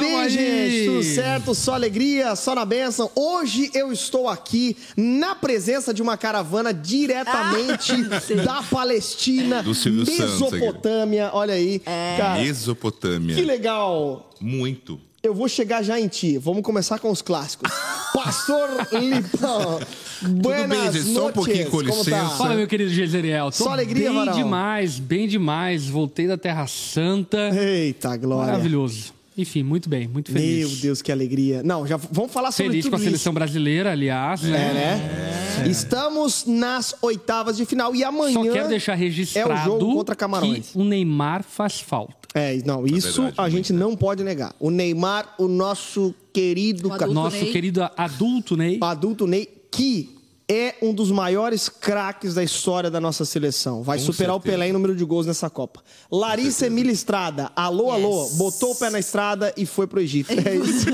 Bem, aí. gente? Tudo certo? Só alegria, só na benção. Hoje eu estou aqui na presença de uma caravana diretamente da Palestina, Do Silvio Santos. Mesopotâmia. Olha aí. Cara, Mesopotâmia. que legal. Muito. Eu vou chegar já em ti. Vamos começar com os clássicos. Pastor Lipão. Buenas gente? Só um pouquinho, com Como tá? licença. Fala, meu querido Geiseriel. Tô Só alegria, bem Varal. demais, bem demais. Voltei da Terra Santa. Eita, glória. Maravilhoso. Enfim, muito bem, muito feliz. Meu Deus, que alegria. Não, já vamos falar sobre Feliz tudo com a isso. seleção brasileira, aliás. É, né? né? Estamos nas oitavas de final e amanhã. Só quero deixar registrado é o jogo contra Camarões. que o Neymar faz falta. É, não, isso verdade, a gente não pode negar. O Neymar, o nosso querido O Nosso Ney. querido adulto Ney. adulto Ney, que é um dos maiores craques da história da nossa seleção. Vai Com superar o certeza. Pelé em número de gols nessa Copa. Larissa Emília Estrada, alô, alô, Yes. botou o pé na estrada e foi pro Egito. É isso.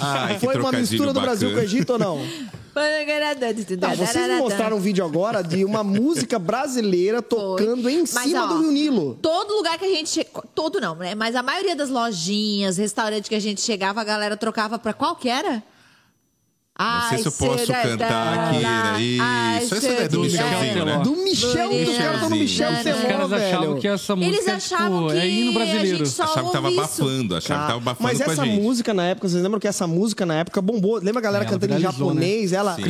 Ai, foi uma mistura do Brasil com o. Egito ou não? Tá, vocês me mostraram um vídeo agora de uma música brasileira tocando em Mas, cima ó, do Rio Nilo. Todo lugar que a gente. Todo não, né? Mas a maioria das lojinhas, restaurantes que a gente chegava, a galera trocava pra qual que era? Não sei se eu posso cantar aqui, né? Isso, essa é do Michelzinho, né? Do Michel, os caras estão no Michel Os Os Teló, caras achavam que essa música Eles achavam tipo, que é hino a brasileiro. gente só Achava que tava ouve isso. abafando, achava que tava abafando Mas com a essa música na época, vocês lembram que essa música na época bombou? Lembra a galera Ela cantando em viralizou, japonês? Ela. O.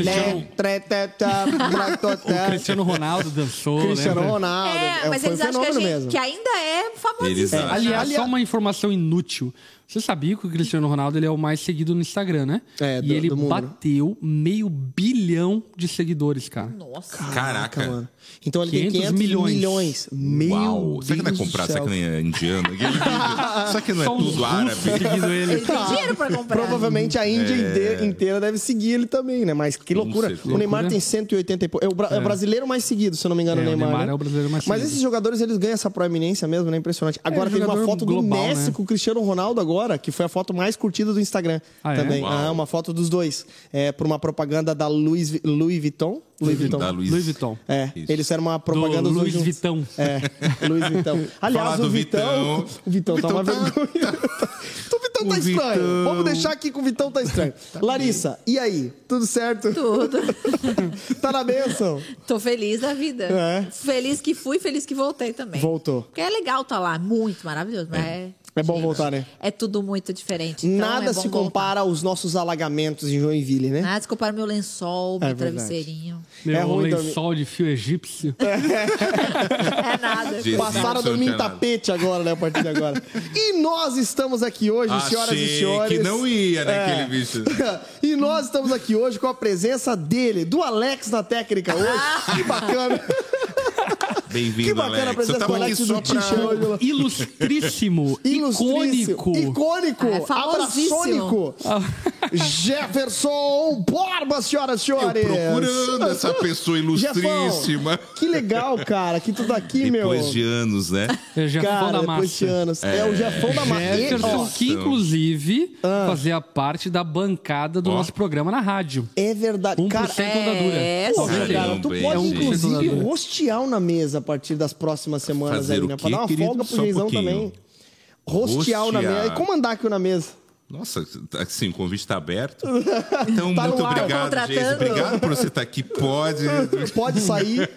Cristiano Ronaldo dançou, Cristiano? Ronaldo. É, mas foi eles acham que, ainda é famosíssimo. Aliás- só uma informação inútil. Você sabia que o Cristiano Ronaldo ele é o mais seguido no Instagram, né? É, do- e ele do mundo, né? bateu meio bilhão de seguidores, cara. Nossa. Caraca. mano. Então ele tem 500 500 milhões. milhões. Meu Uau. Será que não é comprar? Será céu. que não é indiano? Será que não é tudo árabe? seguindo ele. Ele tem dinheiro pra comprar. Provavelmente a Índia É. inteira, deve seguir ele também, né? Mas que loucura. O Neymar tem 180 e pouco. É o, bra- é o brasileiro mais seguido, se eu não me engano, É, o o Neymar. Neymar né? é o brasileiro mais Mas seguido. esses jogadores, eles ganham essa proeminência mesmo, né? Impressionante. Agora É, teve uma foto global, do Messi né? com o Cristiano Ronaldo agora, que foi a foto mais curtida do Instagram Ah, é? também. Ah, uma foto dos dois. É, por uma propaganda da Louis, Louis Vuitton. Louis Vuitton. Da Luiz. Louis Vuitton. É, Isso. Eles fizeram uma propaganda Do Luiz juntos. Vitão. É, Luiz Vitão. Aliás, o Vitão, Vitão. O Vitão tá Vitão uma tá- vergonha. o Vitão tá O estranho. Vitão. Vamos deixar aqui que o Vitão tá estranho. Larissa, e aí? Tudo certo? Tudo. tá na benção? Tô feliz da vida. É. Feliz que fui, feliz que voltei também. Voltou. Porque é legal estar lá, muito maravilhoso, mas é. É bom voltar, né? É tudo muito diferente. então Nada é se voltar. compara aos nossos alagamentos em Joinville, né? Nada se compara meu lençol, meu É verdade. travesseirinho. Meu É ruim dormir. lençol de fio egípcio. É nada. Jesus. Passaram a dormir em nada. tapete agora, né? A partir de agora. E nós estamos aqui hoje, senhoras e Achei senhores. que não ia, né, É. aquele bicho. e nós estamos aqui hoje com a presença dele, do Alex na técnica hoje. Que bacana. Que Bem-vindo, bacana a Alex. Eu presença do tava aqui Alex só do hoje. Ilustríssimo, Ilustríssimo, icônico. icônico, É, famosíssimo. abraçônico. Jefferson Borba, senhoras e Eu senhores. procurando essa pessoa ilustríssima. Jefão, que legal, cara, que tudo aqui, meu. Depois de anos, né? É Jefão Cara, da depois de massa. anos. É, o Jefão da Massa. Jefferson, que inclusive fazia parte da bancada do Ó. nosso programa na rádio. É verdade. 1% Cara, da dura. É, Porra, Caramba, cara, tu pode gente. inclusive rostear na mesa a partir das próximas semanas Fazer aí, o né? Pra dar uma querido? folga pro Só um Geizão pouquinho. também. Rostear na Rostear. mesa. E comandar aqui na mesa. Nossa, assim, o convite está aberto. Então, Tá muito ar. obrigado. Geis. Obrigado por você estar aqui. Pode. Pode sair.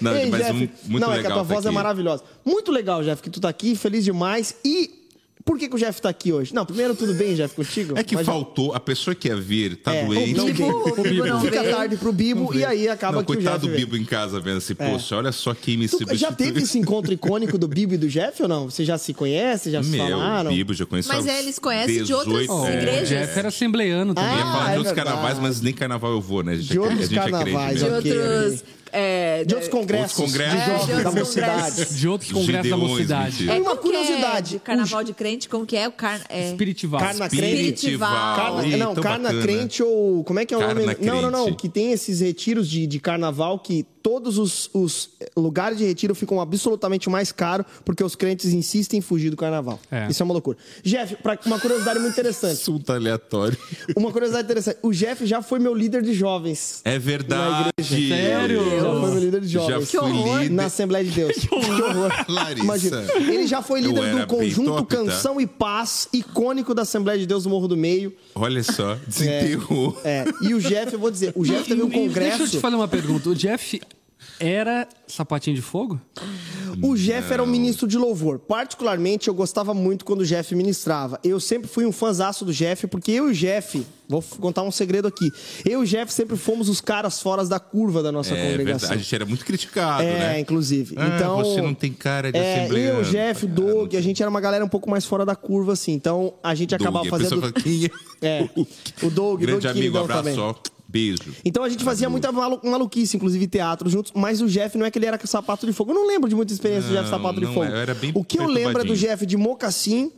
Não, Ei, mas Jeff, um- muito não, é que a legal tua tá voz é aqui. maravilhosa. Muito legal, Jeff, que tu tá aqui, feliz demais. E por que, que o Jeff tá aqui hoje? Não, primeiro, tudo bem, Jeff, contigo? É que Mas- faltou, a pessoa que ia vir tá É, doente. não Bibo, o Bibo não Fica tarde pro Bibo e aí acaba Não, que o Jeff coitado do vem. Bibo em casa vendo assim, poxa, olha só quem me Tu substituiu. já teve esse encontro icônico do Bibo e do Jeff ou não? Você já se conhece, já se Meu, falaram? o Bibo já conheço Mas há eles conhecem de outras 18 O é. igrejas. Jeff era assembleiano também. Eu ia Ah, falar é de outros verdade. carnavais, mas nem carnaval eu vou, né? A gente De é- outros é carnavais, De outros. É, De outros congressos. Outros congressos. de jovens É, de da outros mocidade. congressos. De outros congressos da Gideões, mocidade. mentira. É, Uma é curiosidade. de carnaval de crente, como que é o car... é, Espiritival. Carna crente. Espiritival. Carna, Ih, não, carna bacana. crente ou. Como é que é o Carna nome? Não, não, não. crente. Que tem esses retiros de, de carnaval que todos os, os lugares de retiro ficam absolutamente mais caros porque os crentes insistem em fugir do carnaval. É. Isso é uma loucura. Jeff, pra, uma curiosidade muito interessante. Assunto aleatório. Uma curiosidade interessante. O Jeff já foi meu líder de jovens. É verdade. Sério? Já foi meu líder de jovens. Já fui líder. Na Assembleia de Deus. Que horror. Larissa. Imagina. Ele já foi líder do conjunto top, tá? Canção tá? e Paz, icônico da Assembleia de Deus do Morro do Meio. Olha só, desenterrou. É, é. E o Jeff, eu vou dizer, o Jeff teve um congresso. Deixa eu te fazer uma pergunta. O Jeff era sapatinho de fogo? O Jeff Não. era um ministro de louvor. Particularmente, eu gostava muito quando o Jeff ministrava. Eu sempre fui um fãzaço do Jeff, porque eu e o Jeff, vou contar um segredo aqui. Eu e o Jeff sempre fomos os caras fora da curva da nossa é, congregação. Verdade. A gente era muito criticado, é, né? É, inclusive. Ah, então, você não tem cara de é, assembleia. Eu, o Jeff, o Doug, a gente era uma galera um pouco mais fora da curva, assim. Então, a gente Doug, acabava fazendo... Fala, quem é? é, o Doug, Grande Doug amigo, abraço, também. ó. Beijo. Então a gente fazia muita malu maluquice, inclusive teatro juntos, mas o Jeff não é que ele era com sapato de fogo. Eu não lembro de muita experiência não, do Jeff sapato de fogo. É, era bem o que eu lembro é do Jeff de mocassim,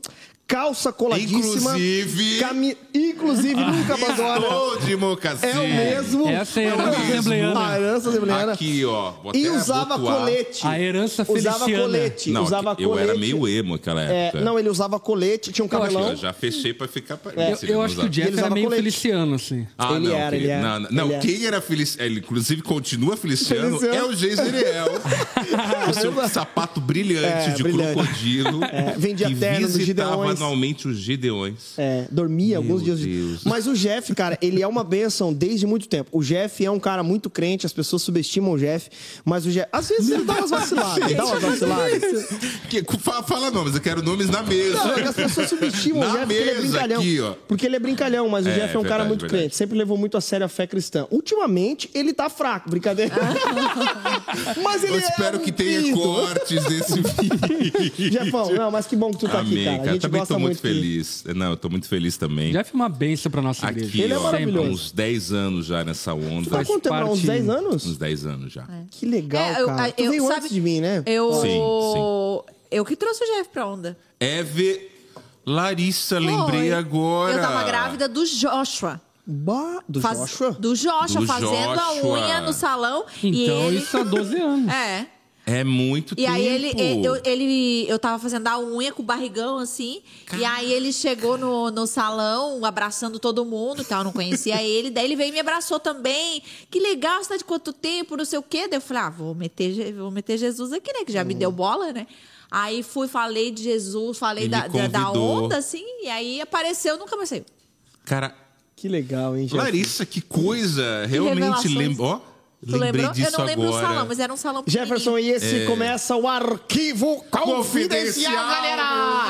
calça coladíssima. Inclusive. Cami... Inclusive, nunca abandona. Estou de mocassim. É o mesmo. Essa é a herança assembleiana. A herança assembleiana. Aqui, ó. E usava abotoar. colete. A herança feliciana. Usava colete. Não, usava eu colete. era meio emo naquela é, época. É, não, ele usava colete, tinha um cabelão. Eu já fechei pra ficar... É. Eu, eu acho que o Jeff era meio colete. feliciano, assim. Ah, ele não, era, ele era. Não, não ele quem era feliciano, ele inclusive continua feliciano, feliciano. é o Geiseriel. o seu sapato brilhante é, de crocodilo. É, vendia que terno anualmente os Gideões. É, dormia Meu alguns dias. Deus. Mas o Jeff, cara, ele é uma benção desde muito tempo. O Jeff é um cara muito crente, as pessoas subestimam o Jeff, mas o Jeff. Às vezes ele dá umas vaciladas. dá umas vaciladas. Que, fala, fala, nomes, eu quero nomes na mesa. Não, é as pessoas subestimam na o Jeff porque ele é brincalhão. Aqui, ó. Porque ele é brincalhão, mas o é, Jeff é um verdade, cara muito verdade. crente. Sempre levou muito a sério a fé cristã. Ultimamente, ele tá fraco, brincadeira. mas ele eu espero é um que tenha cortes desse vídeo. Jeffão, não, mas que bom que tu tá Amém, aqui, cara. cara. A gente também gosta tô muito, muito feliz. Que... Não, eu tô muito feliz também. Jeff é uma benção pra nossa aqui, igreja. Ele é ó, maravilhoso. uns 10 anos já nessa onda. Tu tá quanto tempo? Uns 10 anos? Uns 10 anos já. É. Que legal, É, eu- cara. eu- tu veio sabe- antes de mim, né? Eu. Sim, Eu que trouxe o Jeff pra onda. Eve Larissa, lembrei Foi. agora. Eu tava grávida do Joshua. Bah, do Faz- Joshua? Do Joshua, Do fazendo a Joshua. unha no salão. e Então ele... isso há 12 anos. É. É muito E tempo. aí ele, eu, ele, eu tava fazendo a unha com o barrigão, assim. E aí ele chegou no, no salão, abraçando todo mundo e tal. Eu não conhecia ele. Daí ele veio e me abraçou também. Que legal, você tá de quanto tempo, não sei o quê. Daí eu falei, ah, vou meter, vou meter Jesus aqui, né? Que já me deu bola, né? Aí fui, falei de Jesus, falei da, da, onda, assim. E aí apareceu, nunca mais saiu. Cara, Que legal, hein, Jeff? Larissa, que coisa. Realmente revelações. lembro. Ó, Tu lembrei lembrou? disso Eu não lembro agora. o salão, mas era um salão Jefferson, e esse começa o arquivo confidencial, Confidencial. galera!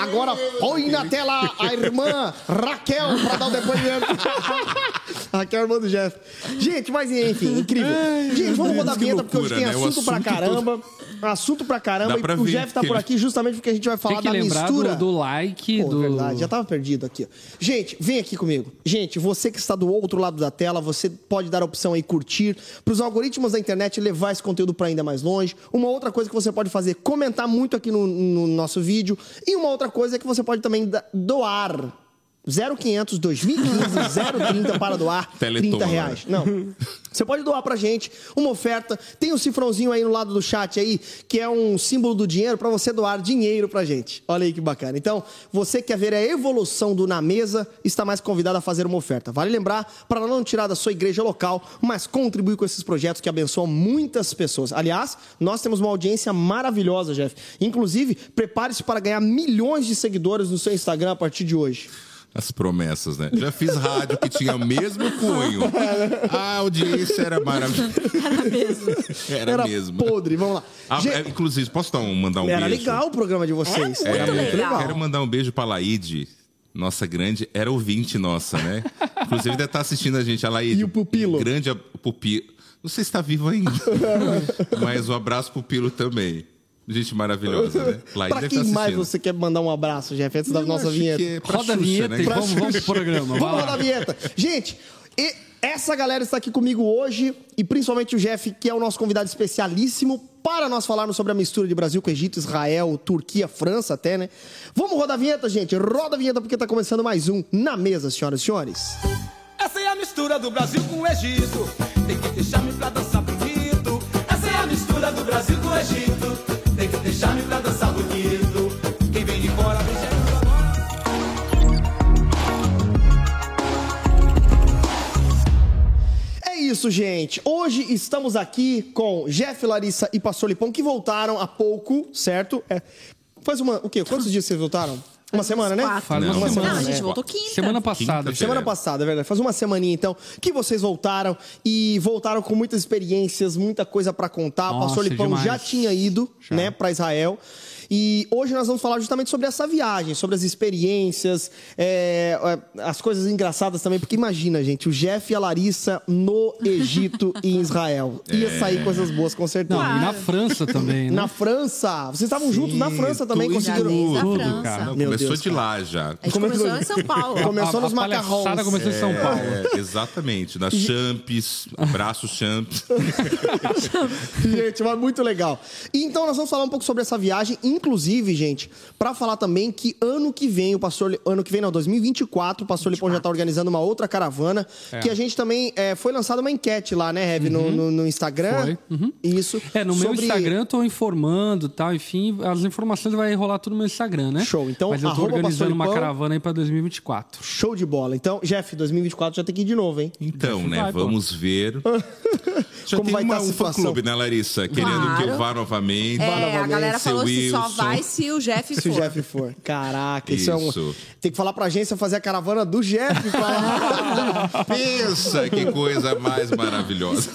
Agora põe na tela a irmã Raquel pra dar o depoimento. Raquel, irmã do Jeff. Gente, mas enfim, incrível. Gente, vamos rodar a que vinheta, porque hoje loucura, tem né? O assunto pra assunto caramba. Assunto pra caramba. Dá pra e o ver Jeff tá que por ele- aqui justamente porque a gente vai falar Tem que da lembrar mistura. do, do like, Pô, do... verdade, já tava perdido aqui. ó. Gente, vem aqui comigo. Gente, você que está do outro lado da tela, você pode dar a opção aí curtir, para os algoritmos da internet levar esse conteúdo para ainda mais longe. Uma outra coisa que você pode fazer, comentar muito aqui no, no nosso vídeo. E uma outra coisa é que você pode também doar 0500 2015 030 para doar Teleton, 30 reais. né? Não. Você pode doar pra gente uma oferta. Tem um cifrãozinho aí no lado do chat aí, que é um símbolo do dinheiro para você doar dinheiro pra gente. Olha aí que bacana. Então, você que quer ver a evolução do Na Mesa, está mais convidado a fazer uma oferta. Vale lembrar, para não tirar da sua igreja local, mas contribuir com esses projetos que abençoam muitas pessoas. Aliás, nós temos uma audiência maravilhosa, Jeff. Inclusive, prepare-se para ganhar milhões de seguidores no seu Instagram a partir de hoje. As promessas, né? Já fiz rádio que tinha o mesmo cunho. A audiência era maravilhosa. Era mesmo. Era, Era mesmo. podre. Vamos lá. Ah, Gente, é, inclusive, posso dar um, mandar um Era beijo? legal o programa de vocês. É Era muito legal. Quero mandar um beijo pra Laide. Nossa grande, era ouvinte nossa, né? Inclusive deve estar assistindo a gente, a Laide. E o Pupilo? Grande a- Pupilo. Não sei se está vivo ainda. Mas um abraço Pupilo também. Gente maravilhosa, né? Laide Pra quem estar mais você quer mandar um abraço, Jeff, antes da Eu nossa vinheta? é pra Roda a vinheta né? e vamos, vamos pro programa. Vamos rodar a vinheta. Gente, e essa galera está aqui comigo hoje, e principalmente o Jeff, que é o nosso convidado especialíssimo para nós falarmos sobre a mistura de Brasil com Egito, Israel, Turquia, França até, né? Vamos rodar a vinheta, gente? Roda a vinheta porque tá começando mais um Na Mesa, senhoras e senhores. Essa é a mistura do Brasil com o Egito. Tem que deixar-me pra dançar bonito. Essa é do Brasil do Egito. Deixar-me dançar bonito. Quem vem. É isso, gente. Hoje estamos aqui com Jeff, Larissa e Pastor Lipão, que voltaram há pouco, certo? É, faz uma. O quê? Quantos dias vocês voltaram? Uma semana, né? Quatro. Faz Não, uma semana. Não, a né? gente voltou quinta. Semana passada. Quinta-feira. Semana passada, é verdade. Faz uma semaninha, então, que vocês voltaram e voltaram com muitas experiências, muita coisa pra contar. o Pastor Lipão demais. já tinha ido, Já. né, para Israel. E hoje nós vamos falar justamente sobre essa viagem, sobre as experiências, é, é, as coisas engraçadas também, porque imagina, gente, o Jeff e a Larissa no Egito e em Israel. Ia sair coisas boas, com certeza. Não, e na França também, né? Na França, vocês estavam juntos na França também, tudo. conseguiram. A Tudo, França. cara. Não, começou Deus, de cara. lá já. A gente Começou- começou em São Paulo. Começou a, nos a palhaçada macarrons. começou em São Paulo. É, exatamente, nas Champs, abraço Champs. gente, mas muito legal. E então nós vamos falar um pouco sobre essa viagem, inclusive, gente, pra falar também que ano que vem, o pastor. Ano que vem, não, 2024, o pastor Lipão já tá organizando uma outra caravana. É. Que a gente também. é, foi lançada uma enquete lá, né, Heavy, no, no, no Instagram. Foi. Isso. É, no meu sobre- Instagram eu tô informando e tal, enfim, as informações vai rolar tudo no meu Instagram, né? Show. Então, Mas eu tô organizando uma caravana aí pra 2024. Show de bola. Então, Jeff, 2024 já tem que ir de novo, hein? Então, né, Vai, pô. vamos ver. Já Como tem vai uma, tá a um situação? fã-clube, né, Larissa? Querendo que eu vá novamente. É, a novamente, galera seu falou que só Wilson. vai se o Jeff Se o for. Jeff for. Caraca, isso, é um. Isso. Tem que falar pra agência fazer a caravana do Jeff. pra- Pensa que coisa mais maravilhosa.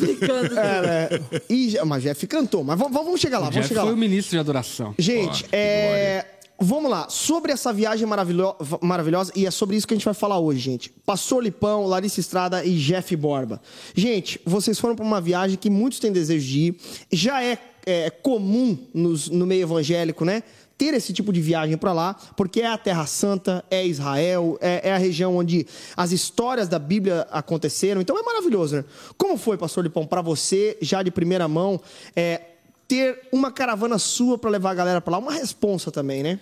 É, né? E, mas Jeff cantou. Mas vamos, vamos chegar lá, vamos Jeff chegar foi lá. o ministro de adoração. Gente, Ó, é. Vamos lá, sobre essa viagem maravilho- maravilhosa, e é sobre isso que a gente vai falar hoje, gente. Pastor Lipão, Larissa Estrada e Jeff Borba. Gente, vocês foram para uma viagem que muitos têm desejo de ir. Já é, é, comum nos- no meio evangélico, né? Ter esse tipo de viagem para lá, porque é a Terra Santa, é Israel, é, é a região onde as histórias da Bíblia aconteceram. Então é maravilhoso, né? Como foi, Pastor Lipão, para você, já de primeira mão, é, ter uma caravana sua para levar a galera para lá? Uma responsa também, né?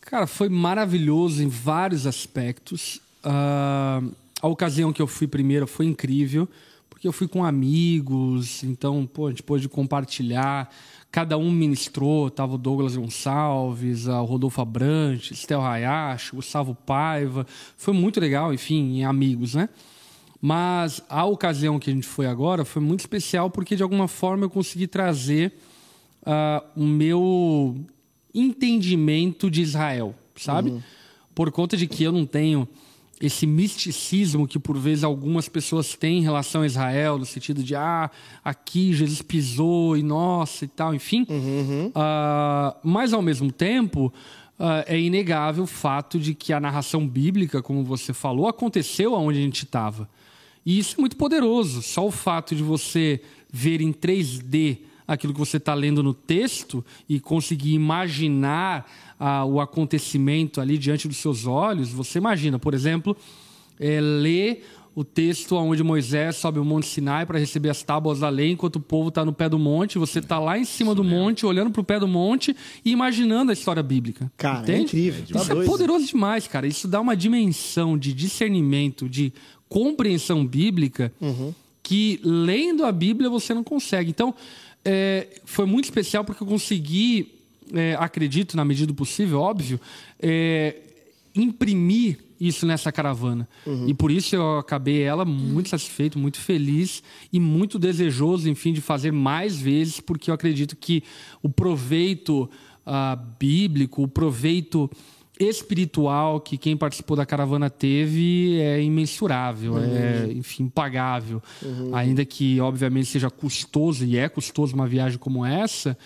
Cara, foi maravilhoso em vários aspectos. Ah, a ocasião que eu fui primeiro foi incrível, porque eu fui com amigos, então, pô, a gente pôde compartilhar. Cada um ministrou, tava o Douglas Gonçalves, a Rodolfo Abrantes, Estel Hayashi, Gustavo Paiva. Foi muito legal, enfim, amigos, né? Mas a ocasião que a gente foi agora foi muito especial porque, de alguma forma, eu consegui trazer ah, o meu entendimento de Israel, sabe? Por conta de que eu não tenho esse misticismo que, por vezes, algumas pessoas têm em relação a Israel, no sentido de, ah, aqui Jesus pisou e nossa e tal, enfim. Ah, mas, ao mesmo tempo, ah, é inegável o fato de que a narração bíblica, como você falou, aconteceu aonde a gente estava. E isso é muito poderoso. Só o fato de você ver em 3D aquilo que você está lendo no texto e conseguir imaginar ah, o acontecimento ali diante dos seus olhos, você imagina, por exemplo, é, ler o texto onde Moisés sobe o Monte Sinai para receber as tábuas da lei, enquanto o povo está no pé do monte, você está lá em cima do monte, olhando para o pé do monte e imaginando a história bíblica. Cara, é Entende? incrível, tá Isso é doido. poderoso demais, cara. Isso dá uma dimensão de discernimento, de compreensão bíblica que lendo a Bíblia você não consegue. Então, é, foi muito especial porque eu consegui, é, acredito, na medida do possível, óbvio, é, imprimir isso nessa caravana. E por isso eu acabei ela muito satisfeito, muito feliz e muito desejoso, enfim, de fazer mais vezes, porque eu acredito que o proveito ah, bíblico, o proveito espiritual que quem participou da caravana teve é imensurável, é, enfim, impagável. Ainda que, obviamente, seja custoso, e é custoso uma viagem como essa,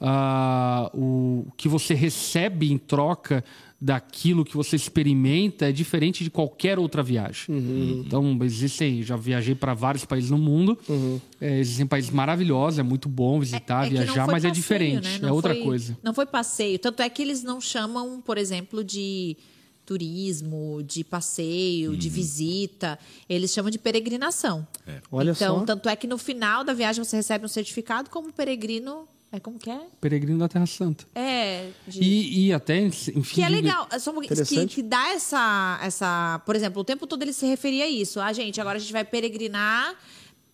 ah, o que você recebe em troca daquilo que você experimenta é diferente de qualquer outra viagem. Então, existem, já viajei para vários países no mundo, é, existem países maravilhosos, é muito bom visitar, É não viajar, mas é passeio, diferente, né? é outra foi- coisa. Não foi passeio. Tanto é que eles não chamam, por exemplo, de turismo, de passeio, Uhum. de visita. Eles chamam de peregrinação. Olha então, só. tanto é que no final da viagem você recebe um certificado como peregrino. É como que é? Peregrino da Terra Santa. É. de- E, e até, enfim... Que é legal, é só um que, que dá essa, essa. Por exemplo, o tempo todo ele se referia a isso. Ah, gente, agora a gente vai peregrinar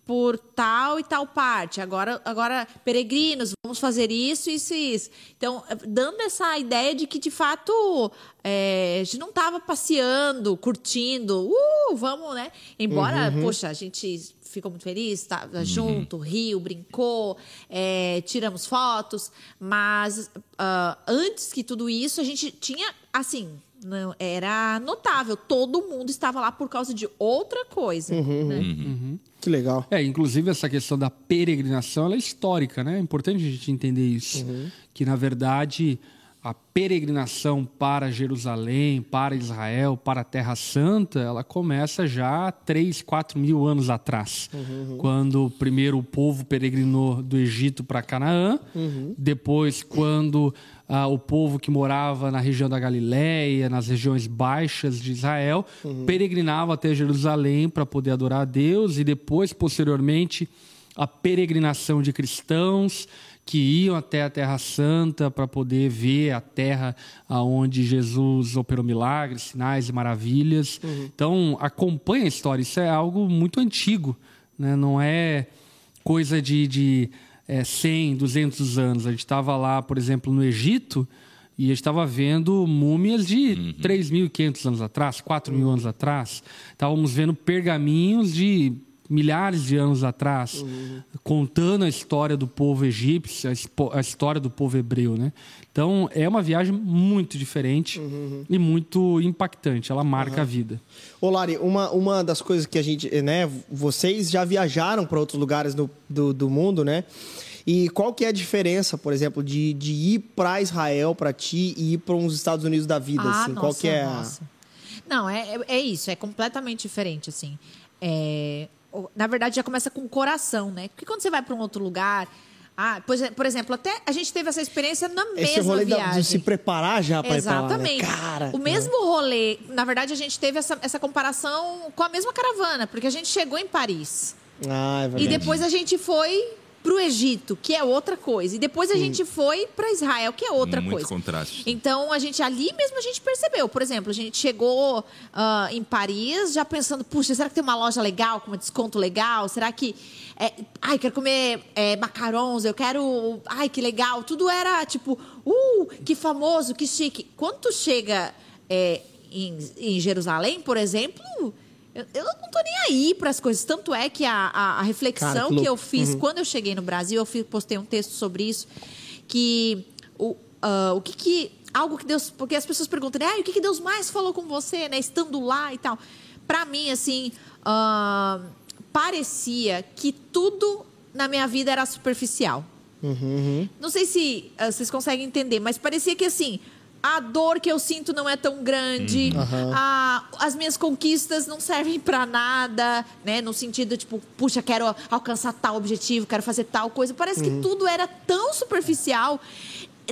por tal e tal parte. Agora, agora peregrinos, vamos fazer isso, isso e isso. Então, dando essa ideia de que, de fato, é, a gente não estava passeando, curtindo, uh, vamos, né? Embora, poxa, a gente ficou muito feliz, estava junto, riu, brincou, é, tiramos fotos, mas ah, antes que tudo isso, a gente tinha, assim, não, era notável, todo mundo estava lá por causa de outra coisa. né? Que legal. É, inclusive essa questão da peregrinação ela é histórica, né? É importante a gente entender isso. Que, na verdade, a peregrinação para Jerusalém, para Israel, para a Terra Santa, ela começa já há 3, 4 mil anos atrás. Quando primeiro o povo peregrinou do Egito para Canaã, depois quando ah, o povo que morava na região da Galiléia, nas regiões baixas de Israel, peregrinava até Jerusalém para poder adorar a Deus e depois, posteriormente, a peregrinação de cristãos que iam até a Terra Santa para poder ver a terra aonde Jesus operou milagres, sinais e maravilhas. Então, acompanha a história. Isso é algo muito antigo, né? não é coisa de, de é, 100, 200 anos. A gente estava lá, por exemplo, no Egito e a gente estava vendo múmias de 3.500 anos atrás, 4.000 anos atrás. Estávamos vendo pergaminhos de milhares de anos atrás, contando a história do povo egípcio, a história do povo hebreu, né? Então, é uma viagem muito diferente e muito impactante. Ela marca a vida. Ô, Lari, uma, uma das coisas que a gente, né, vocês já viajaram para outros lugares do, do, do mundo, né? E qual que é a diferença, por exemplo, de, de ir para Israel para ti e ir para uns Estados Unidos da vida, Ah, assim? nossa, qual que é? a- nossa. Não, é, é, é isso, é completamente diferente, assim. É, na verdade, já começa com o coração, né? Porque quando você vai para um outro lugar. Ah, por, exe- por exemplo, até a gente teve essa experiência na Esse mesma rolê da- viagem. de se preparar já para ir para lá, né? Exatamente. Cara, o mesmo rolê, na verdade, a gente teve essa, essa comparação com a mesma caravana, porque a gente chegou em Paris. Ah, é E verdade. depois a gente foi pro Egito, que é outra coisa. E depois a gente foi para Israel, que é outra Muito coisa. contraste. Então a gente ali mesmo a gente percebeu. Por exemplo, a gente chegou ah, em Paris já pensando, puxa, será que tem uma loja legal com um desconto legal? Será que é, ai quero comer é, macarons? Eu quero, ai que legal. Tudo era tipo, uh, que famoso, que chique. Quando tu chega é, em, em Jerusalém, por exemplo, eu, eu não tô nem aí para as coisas. Tanto é que a, a, a reflexão Cara, que que, eu fiz quando eu cheguei no Brasil, eu fiz- postei um texto sobre isso, que o, ah, o que que algo que Deus, porque as pessoas perguntam, ah, o que que Deus mais falou com você, né, estando lá e tal. Para mim, assim, ah, parecia que tudo na minha vida era superficial. Não sei se ah, vocês conseguem entender, mas parecia que assim. A dor que eu sinto não é tão grande. a- as minhas conquistas não servem pra nada, né? No sentido, tipo, puxa, quero alcançar tal objetivo, quero fazer tal coisa. Parece que tudo era tão superficial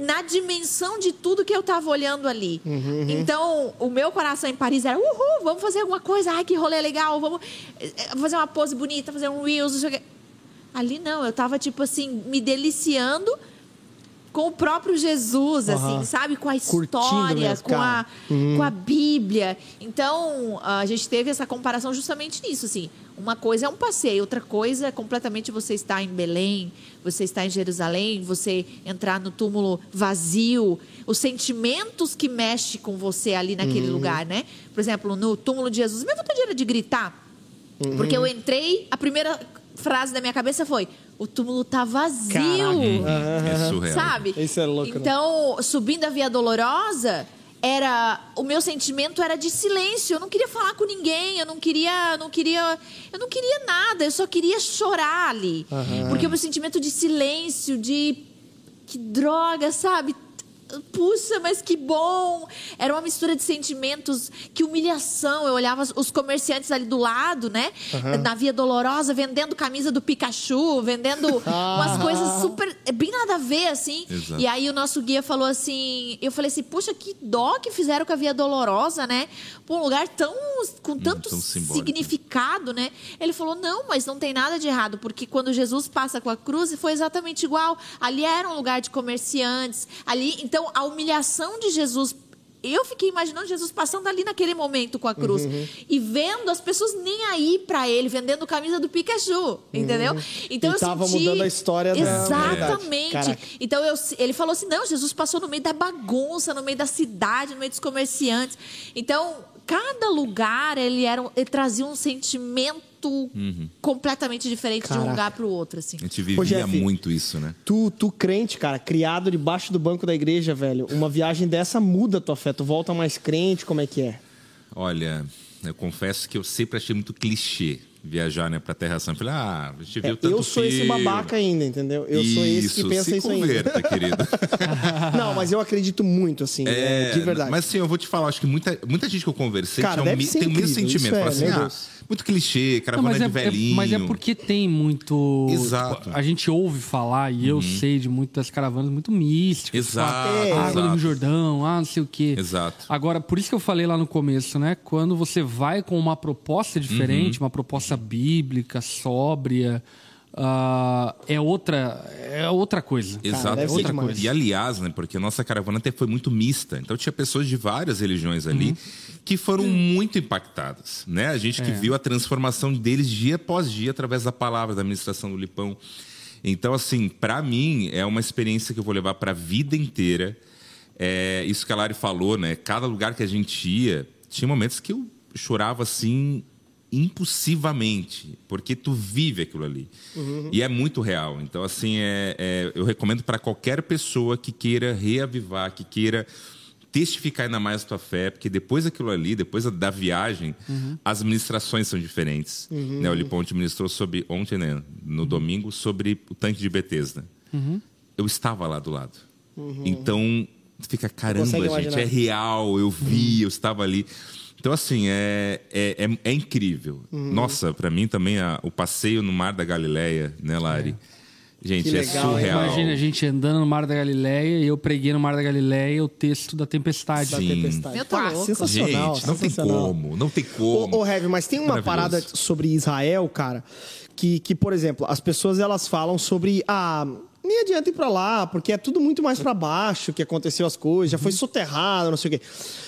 na dimensão de tudo que eu tava olhando ali. Então, o meu coração em Paris era, uhul, vamos fazer alguma coisa, ai, que rolê legal, vamos eh, eh, fazer uma pose bonita, fazer um reels, não sei o quê. Ali não, eu tava, tipo assim, me deliciando com o próprio Jesus, Aham. assim, sabe? Com a história, com, a. Uhum. com a Bíblia. Então, a gente teve essa comparação justamente nisso, assim. Uma coisa é um passeio, outra coisa é completamente você estar em Belém, você estar em Jerusalém, você entrar no túmulo vazio, os sentimentos que mexem com você ali naquele Uhum. lugar, né? Por exemplo, no túmulo de Jesus, minha vontade era de gritar. Uhum. Porque eu entrei, a primeira frase da minha cabeça foi: o túmulo tá vazio. Caraca. É surreal. Sabe? Isso é louco, né? Então, subindo a Via Dolorosa, era o meu sentimento era de silêncio. Eu não queria falar com ninguém, eu não queria, não queria, eu não queria nada, eu só queria chorar ali. Porque o meu sentimento de silêncio, de que droga, sabe? Puxa, mas que bom! Era uma mistura de sentimentos, que humilhação. Eu olhava os comerciantes ali do lado, né? Na Via Dolorosa, vendendo camisa do Pikachu, vendendo umas coisas super. bem nada a ver, assim. Exato. E aí o nosso guia falou assim. Eu falei assim, puxa, que dó que fizeram com a Via Dolorosa, né? Pô, um lugar tão. com tanto tão simbólico. significado, né? Ele falou, não, mas não tem nada de errado, porque quando Jesus passa com a cruz, foi exatamente igual. Ali era um lugar de comerciantes. Ali, então, a humilhação de Jesus eu fiquei imaginando Jesus passando ali naquele momento com a cruz Uhum. e vendo as pessoas nem aí pra ele, vendendo camisa do Pikachu, entendeu? Então Uhum. E eu tava senti... mudando a história da Exatamente. Caraca. Então eu, ele falou assim: não, Jesus passou no meio da bagunça, no meio da cidade, no meio dos comerciantes. Então, cada lugar ele, era, ele trazia um sentimento completamente diferente de um Caraca. lugar para o outro. Assim. A gente Ô, vivia Jeff, muito isso, né? Tu, tu crente, cara, criado debaixo do banco da igreja, velho. Uma viagem dessa muda a tua fé. Tu volta mais crente, como é que é? Olha, eu confesso que eu sempre achei muito clichê viajar né, pra Terra Santa. Falei, ah, a gente viu É, tanto eu sou esse filme. babaca ainda, entendeu? Eu sou esse que Isso, pensa se isso ainda. converta, querido. Não, mas eu acredito muito, assim, é, de verdade. Mas assim, eu vou te falar, acho que muita, muita gente que eu conversei Cara, tinha um tem o mesmo sentimento. isso é, assim, meu ah, Deus. Muito clichê, Não, caravana mas, de é, é- velhinho. mas é porque tem muito. Exato. tipo, a gente ouve falar, e eu sei de muitas caravanas muito místicas. Exato, Fala, É. Água do Rio. Jordão, ah, não sei o quê. Exato. Agora, por isso que eu falei lá no começo, né? Quando você vai com uma proposta diferente, Uhum. uma proposta bíblica, sóbria, ah, é outra é outra coisa. Exato. deve ser outra coisa. E aliás, né, porque a nossa caravana até foi muito mista. Então tinha pessoas de várias religiões ali Uhum. que foram muito impactadas, né? A gente que É. viu a transformação deles dia após dia através da palavra, da administração do Lipão. Então, assim, para mim é uma experiência que eu vou levar para a vida inteira. É, isso que a Lari falou, né? Cada lugar que a gente ia, tinha momentos que eu chorava assim impulsivamente, porque tu vive aquilo ali. E é muito real. Então, assim, é, é- eu recomendo para qualquer pessoa que queira reavivar, que queira testificar ainda mais a tua fé, porque depois daquilo ali, depois da viagem, as ministrações são diferentes. Né, o Liponte ministrou sobre, ontem, né, no domingo, sobre o tanque de Betesda. Eu estava lá do lado. Então, fica, caramba, gente, é real, eu vi, eu estava ali. Então, assim, é, é, é, é incrível. Uhum. Nossa, para mim também a- o passeio no Mar da Galileia, né, Lari? Gente, Que é legal, hein? surreal. Imagina a gente andando no Mar da Galileia e eu preguei no Mar da Galileia o texto da tempestade. Da Sim. tempestade. Meu, tá Ah, sensacional. Gente, não tem sensacional. como, não tem como. Ô, ô Heavy, mas tem uma parada sobre Israel, cara, que, que, por exemplo, as pessoas elas falam sobre. Ah, nem adianta ir pra lá, porque é tudo muito mais pra baixo que aconteceu as coisas, já foi soterrado, não sei o quê.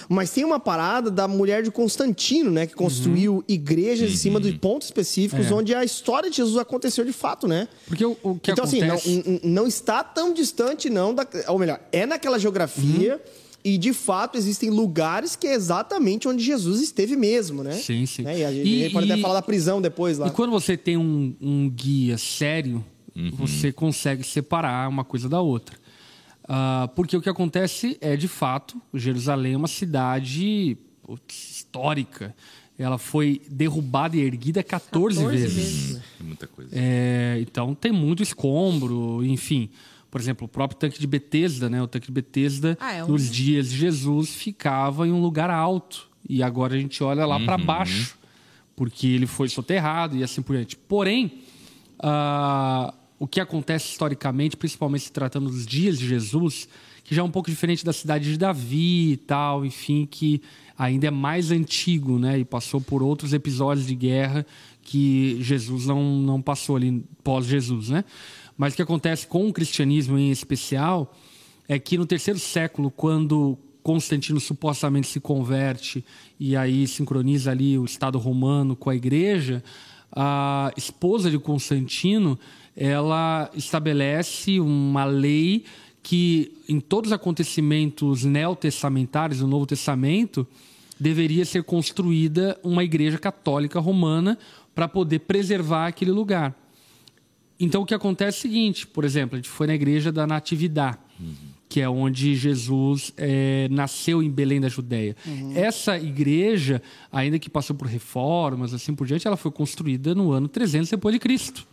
Mas tem uma parada da mulher de Constantino, né, que construiu igrejas em cima de pontos específicos É. onde a história de Jesus aconteceu de fato, né? Porque o, o que então, acontece... assim, não, não está tão distante, não, da, ou melhor, é naquela geografia. E de fato existem lugares que é exatamente onde Jesus esteve mesmo, né? Sim, sim. Né? E a gente E- pode até e- falar da prisão depois lá. E quando você tem um, um guia sério, você consegue separar uma coisa da outra. Ah, porque o que acontece é, de fato, Jerusalém é uma cidade putz, histórica. Ela foi derrubada e erguida 14, 14 vezes. vezes. É muita coisa. É, então tem muito escombro, enfim. Por exemplo, o próprio tanque de Betesda, né? O tanque de Betesda, Ah, é um- nos dias de Jesus, ficava em um lugar alto. E agora a gente olha lá para baixo, porque ele foi soterrado e assim por diante. Porém, ah, o que acontece historicamente, principalmente se tratando dos dias de Jesus, que já é um pouco diferente da cidade de Davi e tal, enfim, que ainda é mais antigo, né? E passou por outros episódios de guerra que Jesus não, não passou ali pós-Jesus, né? Mas o que acontece com o cristianismo em especial é que no terceiro século, quando Constantino supostamente se converte e aí sincroniza ali o Estado romano com a igreja, a esposa de Constantino, ela estabelece uma lei que em todos os acontecimentos neotestamentários do Novo Testamento deveria ser construída uma igreja católica romana para poder preservar aquele lugar. Então o que acontece é o seguinte, por exemplo, a gente foi na igreja da Natividade, que é onde Jesus eh, nasceu em Belém da Judéia. Essa igreja, ainda que passou por reformas, assim por diante, ela foi construída no ano 300 depois de Cristo.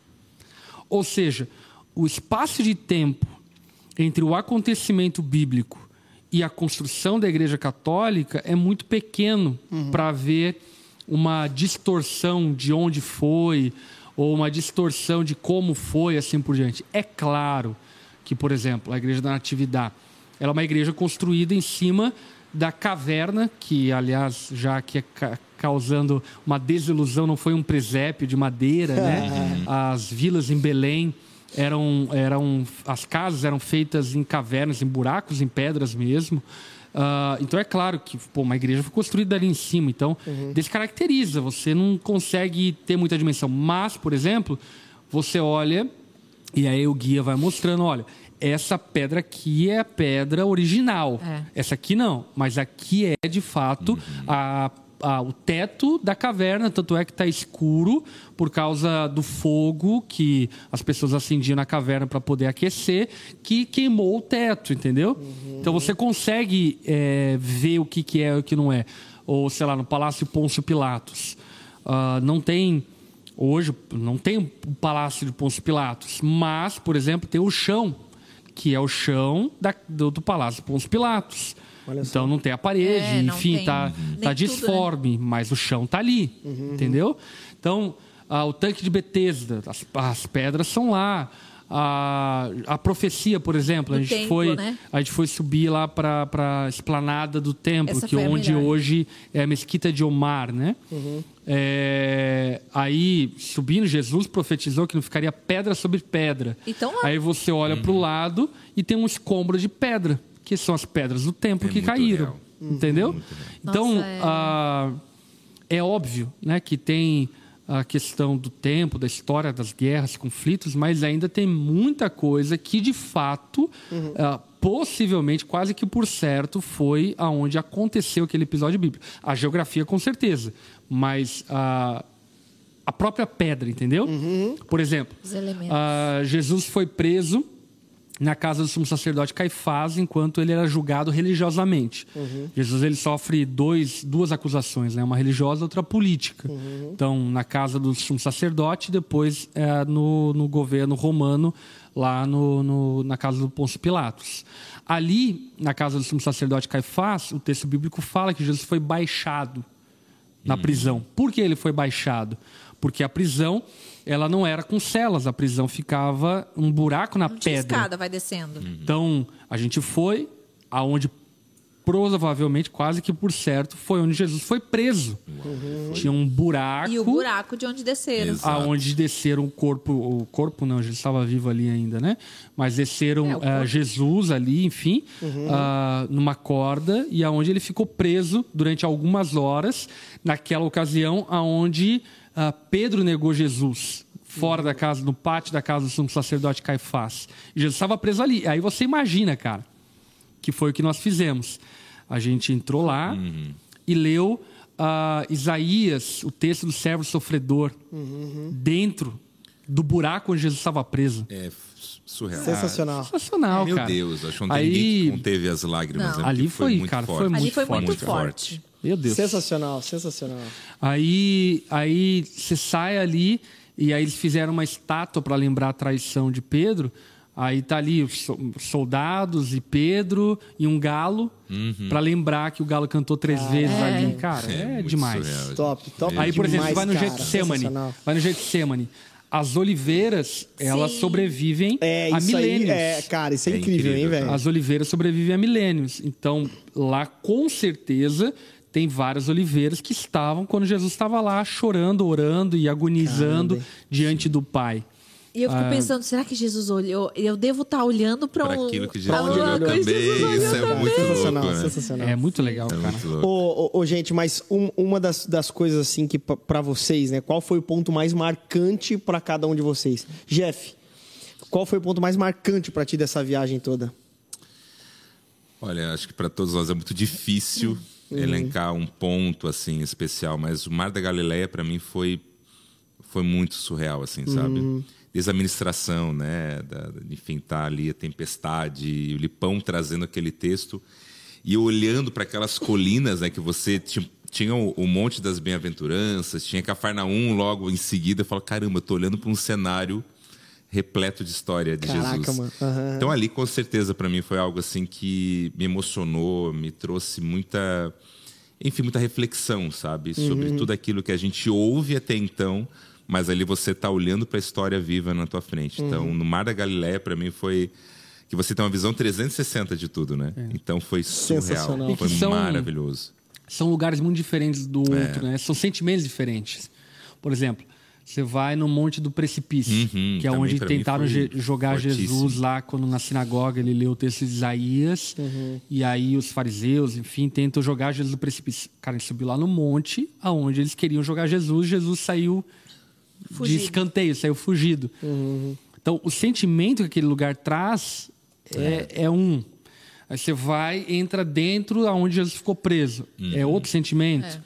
Ou seja, o espaço de tempo entre o acontecimento bíblico e a construção da Igreja Católica é muito pequeno para ver uma distorção de onde foi ou uma distorção de como foi, assim por diante. É claro que, por exemplo, a Igreja da Natividade, ela é uma igreja construída em cima da caverna, que, aliás, já que é ca- causando uma desilusão, não foi um presépio de madeira, né? As vilas em Belém eram, eram as casas eram feitas em cavernas, em buracos, em pedras mesmo. Ah, então é claro que pô, uma igreja foi construída ali em cima, então descaracteriza, você não consegue ter muita dimensão. Mas, por exemplo, você olha e aí o guia vai mostrando, olha, essa pedra aqui é a pedra original. É. Essa aqui não, mas aqui é de fato a, a- o teto da caverna, tanto é que está escuro por causa do fogo que as pessoas acendiam na caverna para poder aquecer, que queimou o teto, entendeu? Então você consegue é, ver o que, que é e o que não é. Ou, sei lá, no Palácio Pôncio Pilatos. Ah, não tem Hoje não tem o Palácio de Pôncio Pilatos, mas, por exemplo, tem o chão, que é o chão da- do, do Palácio Pôncio Pilatos. Então não tem a parede, É, enfim, tem tá, tá tudo, né? disforme, mas o chão tá ali, entendeu? Então, ah, o tanque de Betesda, as, as pedras são lá. A, a profecia, por exemplo, a gente, templo, foi, né? a gente foi subir lá para a esplanada do templo, Essa que onde hoje é a mesquita de Omar, né? É, aí, subindo, Jesus profetizou que não ficaria pedra sobre pedra. Então, aí você olha para o lado e tem um escombro de pedra, que são as pedras do templo É que caíram. real. Entendeu? Então, Nossa, é- ah, é óbvio né, que tem a questão do tempo, da história das guerras, conflitos, mas ainda tem muita coisa que, de fato, ah, possivelmente, quase que por certo, foi aonde aconteceu aquele episódio bíblico. A geografia, com certeza, mas ah, a própria pedra, entendeu? Por exemplo, ah, Jesus foi preso na casa do sumo sacerdote Caifás enquanto ele era julgado religiosamente. Jesus ele sofre dois, duas acusações, né? uma religiosa e outra política. Então, na casa do sumo sacerdote, depois é, no, no governo romano, lá no, no- na casa do Pôncio Pilatos. Ali, na casa do sumo sacerdote Caifás, o texto bíblico fala que Jesus foi baixado na prisão. Por que ele foi baixado? Porque a prisão ela não era com celas, a prisão ficava um buraco na Não tinha pedra. escada, vai descendo. Então, a gente foi aonde provavelmente, quase que por certo, foi onde Jesus foi preso. Tinha um buraco, E o buraco de onde desceram. Exato. aonde desceram o corpo, o corpo não, Jesus estava vivo ali ainda, né? Mas desceram É, o corpo. Jesus ali, enfim, ah, numa corda e aonde ele ficou preso durante algumas horas, naquela ocasião aonde ah, Pedro negou Jesus fora da casa, no pátio da casa do sumo sacerdote Caifás. E Jesus estava preso ali. Aí você imagina, cara, que foi o que nós fizemos. A gente entrou lá e leu ah, Isaías, o texto do servo sofredor, dentro do buraco onde Jesus estava preso. É surreal. Sensacional. Sensacional, Meu cara. Deus, acho que não tem Aí, ninguém que conteve as lágrimas. Não. né? Ali foi, muito cara, foi forte. muito Ali foi muito forte. forte. Meu Deus. Sensacional, sensacional. Aí, aí você sai ali e aí eles fizeram uma estátua para lembrar a traição de Pedro. Aí tá ali os so- soldados e Pedro e um galo Uhum. para lembrar que o galo cantou três vezes ali. Cara, é, muito demais. surreal. Top, top. Aí, por exemplo, demais, vai no cara. Getsemane. Vai no Getsemane. As oliveiras, elas Sim. sobrevivem É, a isso aí, milênios. é, cara, isso é, É incrível, hein, incrível, velho? As oliveiras sobrevivem a milênios. Então, lá, com certeza, tem várias oliveiras que estavam quando Jesus estava lá chorando, orando e agonizando Caramba, diante do Pai. E eu Ah. fico pensando, será que Jesus olhou? Eu devo estar olhando para Para um... aquilo que pra Jesus olhou que também. Jesus olhou Isso é também. muito sensacional, louco, né? sensacional. É muito legal, É cara. muito ô, ô, gente, mas um- uma das, das coisas assim que pa- pra vocês, né? Qual foi o ponto mais marcante pra cada um de vocês? Jeff, qual foi o ponto mais marcante pra ti dessa viagem toda? Olha, acho que para todos nós é muito difícil elencar um ponto assim especial, mas o Mar da Galileia para mim foi foi muito surreal, assim, sabe? Desde a administração, né? Da, enfim, tá ali a tempestade, o Lipão trazendo aquele texto e olhando para aquelas colinas, né? Que você ti- tinha o, o Monte das Bem-aventuranças, tinha Cafarnaum logo em seguida. Eu falo, caramba, eu tô olhando para um cenário repleto de história de Caraca, Jesus. mano. Aham. Então ali com certeza para mim foi algo assim que me emocionou, me trouxe muita, enfim, muita reflexão, sabe, sobre tudo aquilo que a gente ouve até então, mas ali você tá olhando para a história viva na tua frente. Então, no Mar da Galileia para mim foi que você tem uma visão 360 de tudo, né? Então foi surreal, foi são- maravilhoso. São lugares muito diferentes do É. outro, né? São sentimentos diferentes. Por exemplo, Você vai no Monte do Precipício, Uhum, que é onde tentaram jogar fortíssimo. Jesus lá quando na sinagoga ele leu o texto de Isaías. E aí os fariseus, enfim, tentam jogar Jesus do precipício. Cara, ele subiu lá no monte, aonde eles queriam jogar Jesus. Jesus saiu Fugido. de escanteio, saiu fugido. Então, o sentimento que aquele lugar traz é, é um. Aí você vai, entra dentro aonde Jesus ficou preso. É outro sentimento.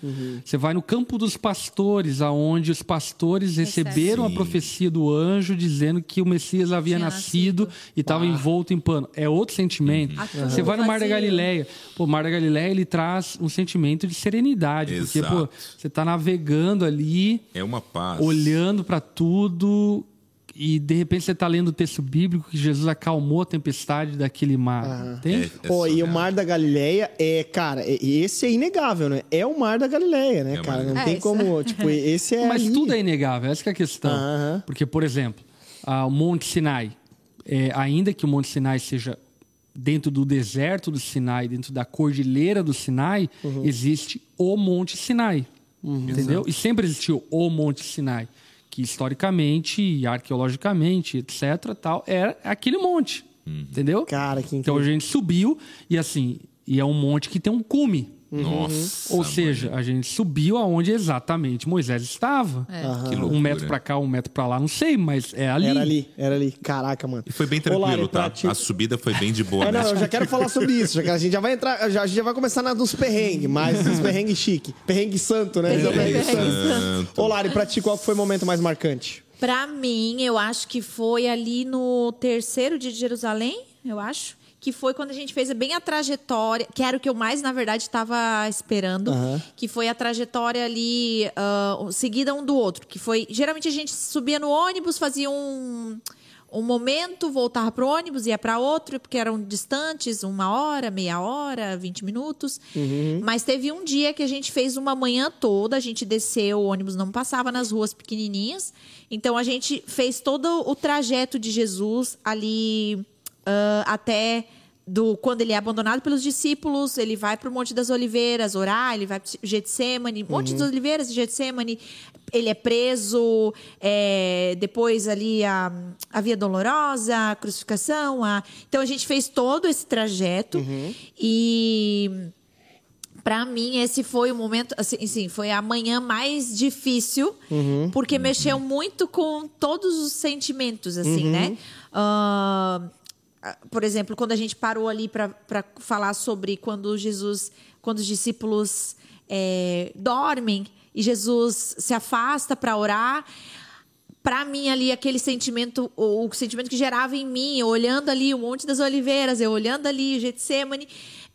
Você vai no campo dos pastores, aonde os pastores receberam a Sim. profecia do anjo dizendo que o Messias havia nascido, nascido. e estava envolto em pano. É outro sentimento. Aquilo Você vai no Mar da. Galileia. Pô, o Mar da Galileia ele traz um sentimento de serenidade. Porque, pô, Exato. você está navegando ali É uma paz. olhando para tudo e de repente você está lendo o texto bíblico que Jesus acalmou a tempestade daquele mar. Entende? É Pô, e o. Mar da Galileia é, cara, é- esse é inegável, né? É o Mar da Galileia, né, É cara? Não É, tem isso como, tipo, esse é Mas ali. tudo é inegável, essa que é a questão. Aham. Porque, por exemplo, o Monte Sinai, é, ainda que o Monte Sinai seja dentro do deserto do Sinai, dentro da cordilheira do Sinai, Uhum. existe o Monte Sinai. Entendeu? E sempre existiu o Monte Sinai, que historicamente e arqueologicamente, etc, tal, era aquele monte. Entendeu? Cara, que Então a incrível. gente subiu e assim, e é um monte que tem um cume. Nossa. Ou seja, a gente subiu aonde exatamente Moisés estava. que Um metro pra cá, um metro pra lá, não sei, mas é ali. Era ali, era ali. Caraca, mano. E foi bem tranquilo, pra tá? ti- A subida foi bem de boa É, não, eu mesmo. já quero falar sobre isso. Já que a gente já vai entrar, já, a gente já vai começar na, nos perrengues, mas nos perrengues chique. Perrengue santo, né? É perrengue Perrengue santo. Ô, Lari, pra ti, qual foi o momento mais marcante? Pra mim, eu acho que foi ali no terceiro dia de Jerusalém, eu acho. Que foi quando a gente fez bem a trajetória, que era o que eu mais, na verdade, estava esperando. Aham. Que foi a trajetória ali, ah, seguida um do outro. Que foi. Geralmente a gente subia no ônibus, fazia um. Um momento, voltava pro ônibus, ia para outro, porque eram distantes, uma hora, meia hora, 20 minutos. Mas teve um dia que a gente fez uma manhã toda, a gente desceu, o ônibus não passava nas ruas pequenininhas. Então a gente fez todo o trajeto de Jesus ali ah, até do quando ele é abandonado pelos discípulos, ele vai para o Monte das Oliveiras orar, ele vai para Getsemane, Monte das Oliveiras e Getsemane, ele é preso, é, depois ali a, a Via Dolorosa, a crucificação, a... então a gente fez todo esse trajeto e Pra mim, esse foi o momento, assim, assim, foi a manhã mais difícil, porque mexeu muito com todos os sentimentos, assim, né? Ah, por exemplo, quando a gente parou ali para falar sobre quando Jesus, quando os discípulos é, dormem e Jesus se afasta para orar, para mim ali aquele sentimento, o, o sentimento que gerava em mim, eu olhando ali o Monte das Oliveiras, eu olhando ali o Getsemane,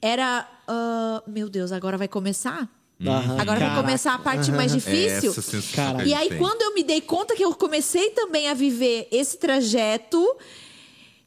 era, ah, meu Deus, agora vai começar? Aham. Agora vai Caraca. começar a parte mais É difícil. E aí, quando eu me dei conta que eu comecei também a viver esse trajeto,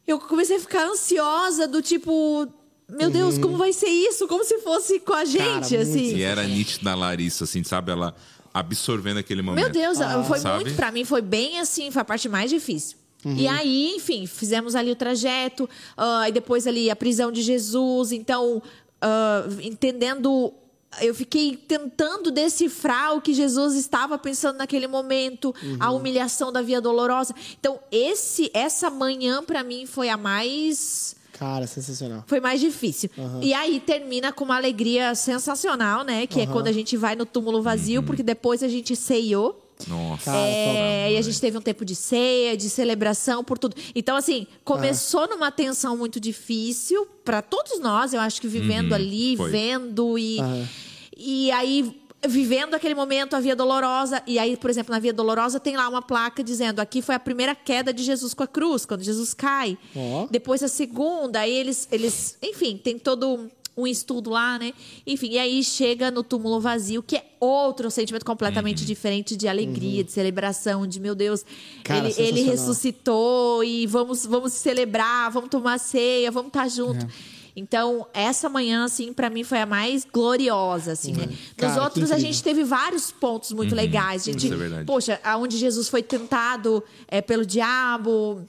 eu comecei a ficar ansiosa do tipo, meu Deus, como vai ser isso? Como se fosse com a gente, muito assim. E era nítida a Larissa, assim, sabe? Ela absorvendo aquele momento. Meu Deus, foi Sabe? muito, pra mim foi bem assim, foi a parte mais difícil. Uhum. E aí, enfim, fizemos ali o trajeto, ah, e depois ali a prisão de Jesus, então, ah, entendendo. Eu fiquei tentando decifrar o que Jesus estava pensando naquele momento, a Uhum. humilhação da Via Dolorosa. Então, esse, essa manhã, pra mim, foi a mais. Cara, sensacional. Foi mais difícil. E aí termina com uma alegria sensacional, né? Que é quando a gente vai no túmulo vazio, Uhum. porque depois a gente ceiou. Nossa. É, e a gente teve um tempo de ceia, de celebração por tudo. Então, assim, começou numa tensão muito difícil para todos nós, eu acho que vivendo ali, foi. vendo e. Aham. E aí, vivendo aquele momento, a Via Dolorosa. E aí, por exemplo, na Via Dolorosa tem lá uma placa dizendo: aqui foi a primeira queda de Jesus com a cruz, quando Jesus cai. Ó. Depois a segunda, aí eles, eles. Enfim, tem todo um estudo lá, né? Enfim, e aí chega no túmulo vazio, que é outro sentimento completamente diferente de alegria, de celebração, de meu Deus, Cara, ele, ele ressuscitou e vamos, vamos celebrar, vamos tomar ceia, vamos estar junto. Então, essa manhã, assim, pra mim foi a mais gloriosa, assim, né? Nos Cara, que outros, a gente teve vários pontos muito legais. A gente, Isso é verdade. Poxa, aonde Jesus foi tentado é, pelo diabo,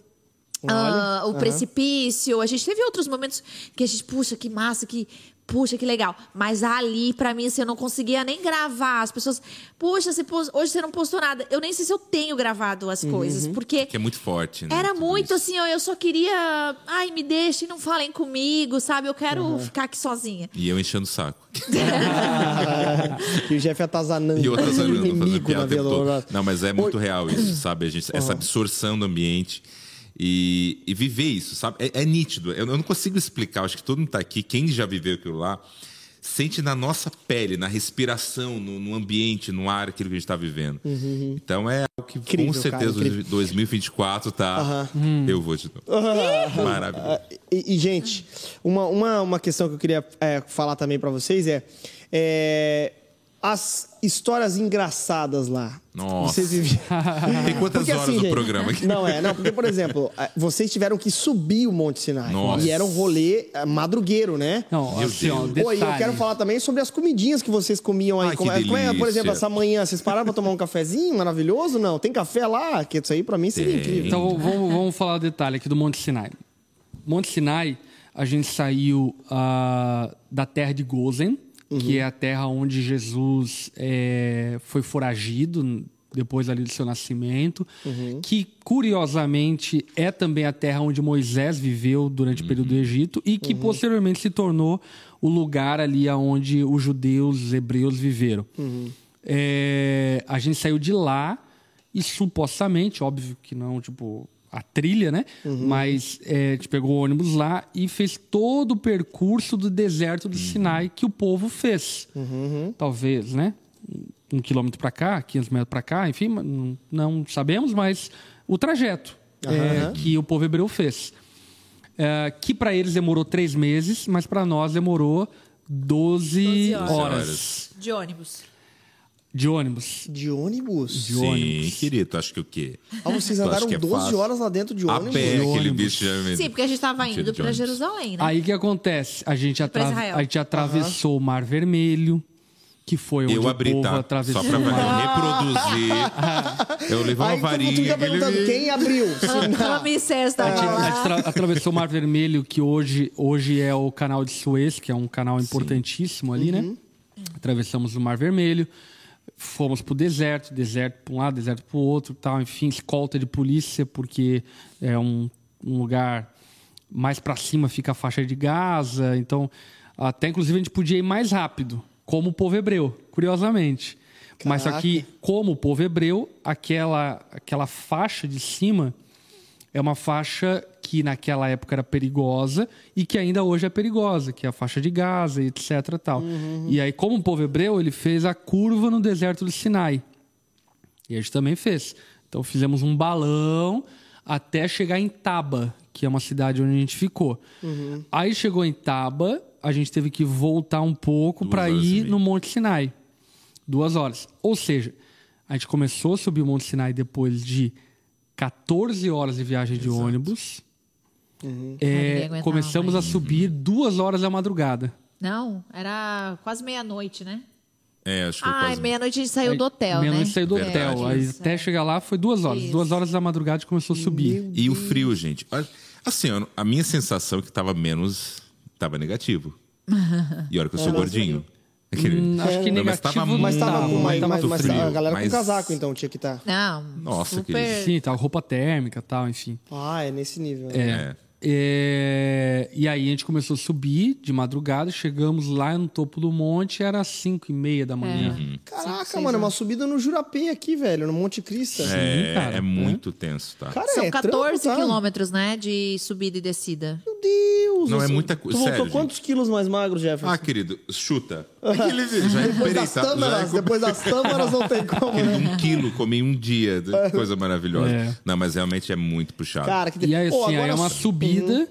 Olha, o aham. precipício. A gente teve outros momentos que a gente, puxa, que massa, que Puxa, que legal. Mas ali, pra mim, assim, eu não conseguia nem gravar. As pessoas, puxa, você pos- hoje você não postou nada. Eu nem sei se eu tenho gravado as coisas, porque Que é muito forte, né? era tudo muito isso. assim, ó, eu só queria. Ai, me deixem, não falem comigo, sabe? Eu quero ficar aqui sozinha. E eu enchendo o saco. e o Jeff atazanando. E outras fazendo fazendo inimigo piada Não, mas é muito real isso, sabe? A gente, essa absorção do ambiente e, e viver isso, sabe? É, é nítido. Eu, eu não consigo explicar. Acho que todo mundo tá aqui, quem já viveu aquilo lá, sente na nossa pele, na respiração, no, no ambiente, no ar, aquilo que a gente está vivendo. Então é algo que Incrível, com cara, certeza incrível. 2024 tá. Eu vou de novo. Maravilhoso. Ah, E, e, gente, uma, uma, uma questão que eu queria é, falar também pra vocês é, é, as histórias engraçadas lá. Nossa. Vocês viviam. Tem quantas Porque, horas assim, do gente, programa aqui? Não, é, não, porque, por exemplo, eh, vocês tiveram que subir o Monte Sinai. Nossa. E era um rolê eh, madrugueiro, né? Não, Meu assim, ó, Deus. detalhe. E eu quero falar também sobre as comidinhas que vocês comiam aí. Ai, que como, é- é, por exemplo, essa manhã, vocês pararam pra tomar um cafezinho maravilhoso? Não, tem café lá? Que isso aí pra mim seria Tem. incrível. Então vamos, vamos falar o detalhe aqui do Monte Sinai. Monte Sinai, a gente saiu ah, da terra de Gozen, que é a terra onde Jesus eh, foi foragido depois ali do seu nascimento, que curiosamente é também a terra onde Moisés viveu durante o período do Egito e que posteriormente se tornou o lugar ali onde os judeus, os hebreus viveram. Eh, a gente saiu de lá e supostamente, óbvio que não, tipo, a trilha, né? Mas é, a gente pegou o ônibus lá e fez todo o percurso do deserto do Sinai que o povo fez. Talvez, né? Um quilômetro para cá, 500 metros para cá, enfim, não, sabemos, mas o trajeto é, que o povo hebreu fez. É, que para eles demorou três meses, mas para nós demorou 12, 12 horas. horas De ônibus. De ônibus. De ônibus? De Sim, ônibus. querido, acho que o quê? Ah, vocês andaram é 12 fácil? horas lá dentro de A ônibus? pé, aquele ônibus. bicho já... Sim, porque a gente tava Mentira, indo de pra ônibus. Jerusalém, né? Aí o que acontece? A gente, atra- a gente atravessou o Mar Vermelho, que foi onde Eu o abri, povo tá? atravessou Só pra o Mar reproduzir. Eu levei uma Aí mundo varinha. fica aquele- perguntando quem abriu. Ramsés A gente, tava a tra- atravessou o Mar Vermelho, que hoje, hoje é o canal de Suez, que é um canal importantíssimo ali, né? Atravessamos o Mar Vermelho, fomos pro deserto, deserto para um lado, deserto para o outro, tal, enfim, escolta de polícia, porque é um, um lugar mais para cima fica a faixa de Gaza, então até inclusive a gente podia ir mais rápido, como o povo hebreu, curiosamente. Mas só que, como o povo hebreu, aquela, aquela faixa de cima é uma faixa que naquela época era perigosa e que ainda hoje é perigosa, que é a faixa de Gaza, e etc. Tal. E aí, como o povo hebreu, ele fez a curva no deserto do Sinai. E a gente também fez. Então fizemos um balão até chegar em Taba, que é uma cidade onde a gente ficou. Aí chegou em Taba, a gente teve que voltar um pouco para ir no Monte Sinai. Duas horas. Ou seja, a gente começou a subir o Monte Sinai depois de 14 horas de viagem de ônibus. É, ninguém aguentava começamos a subir duas horas da madrugada. Não, era quase meia-noite, né? É, acho que Ai, quase... meia-noite a gente saiu do hotel, né? Meia-noite saiu do Verdade. hotel. Aí Isso, até é. chegar lá foi duas horas. Isso. Duas horas da madrugada a gente começou a subir. E o frio, gente. Assim, a minha sensação é que tava menos... Tava negativo. E olha que eu sou É, gordinho. Aquele- Hum, acho que Não, mas tava negativo Mas tava com mas mas, tava mas, mas frio, a galera mas- com casaco, então, tinha que estar. Não, Nossa, super... querido. Sim, tava roupa térmica e tal, enfim. Ah, é nesse nível. né? É. É, E aí a gente começou a subir de madrugada, chegamos lá no topo do monte, era 5 e meia da manhã. Caraca, seis mano, é uma subida no Jurapê aqui, velho, no Monte Cristo. É, cara. é muito tenso, tá? Cara, São é 14 trampo, tá? quilômetros, né? De subida e descida. Meu Deus! Não, é você- muita co- Tu voltou sério, quantos quilos mais magro, Jefferson? Ah, querido, chuta. Aquele já depois recuperei, das tá? Já tâmaras, recuperei. depois das tâmaras não tem como, Aquele né? um quilo, comi um dia. Coisa maravilhosa. É. Não, mas realmente é muito puxado. Cara, que E aí, assim, aí agora é uma subida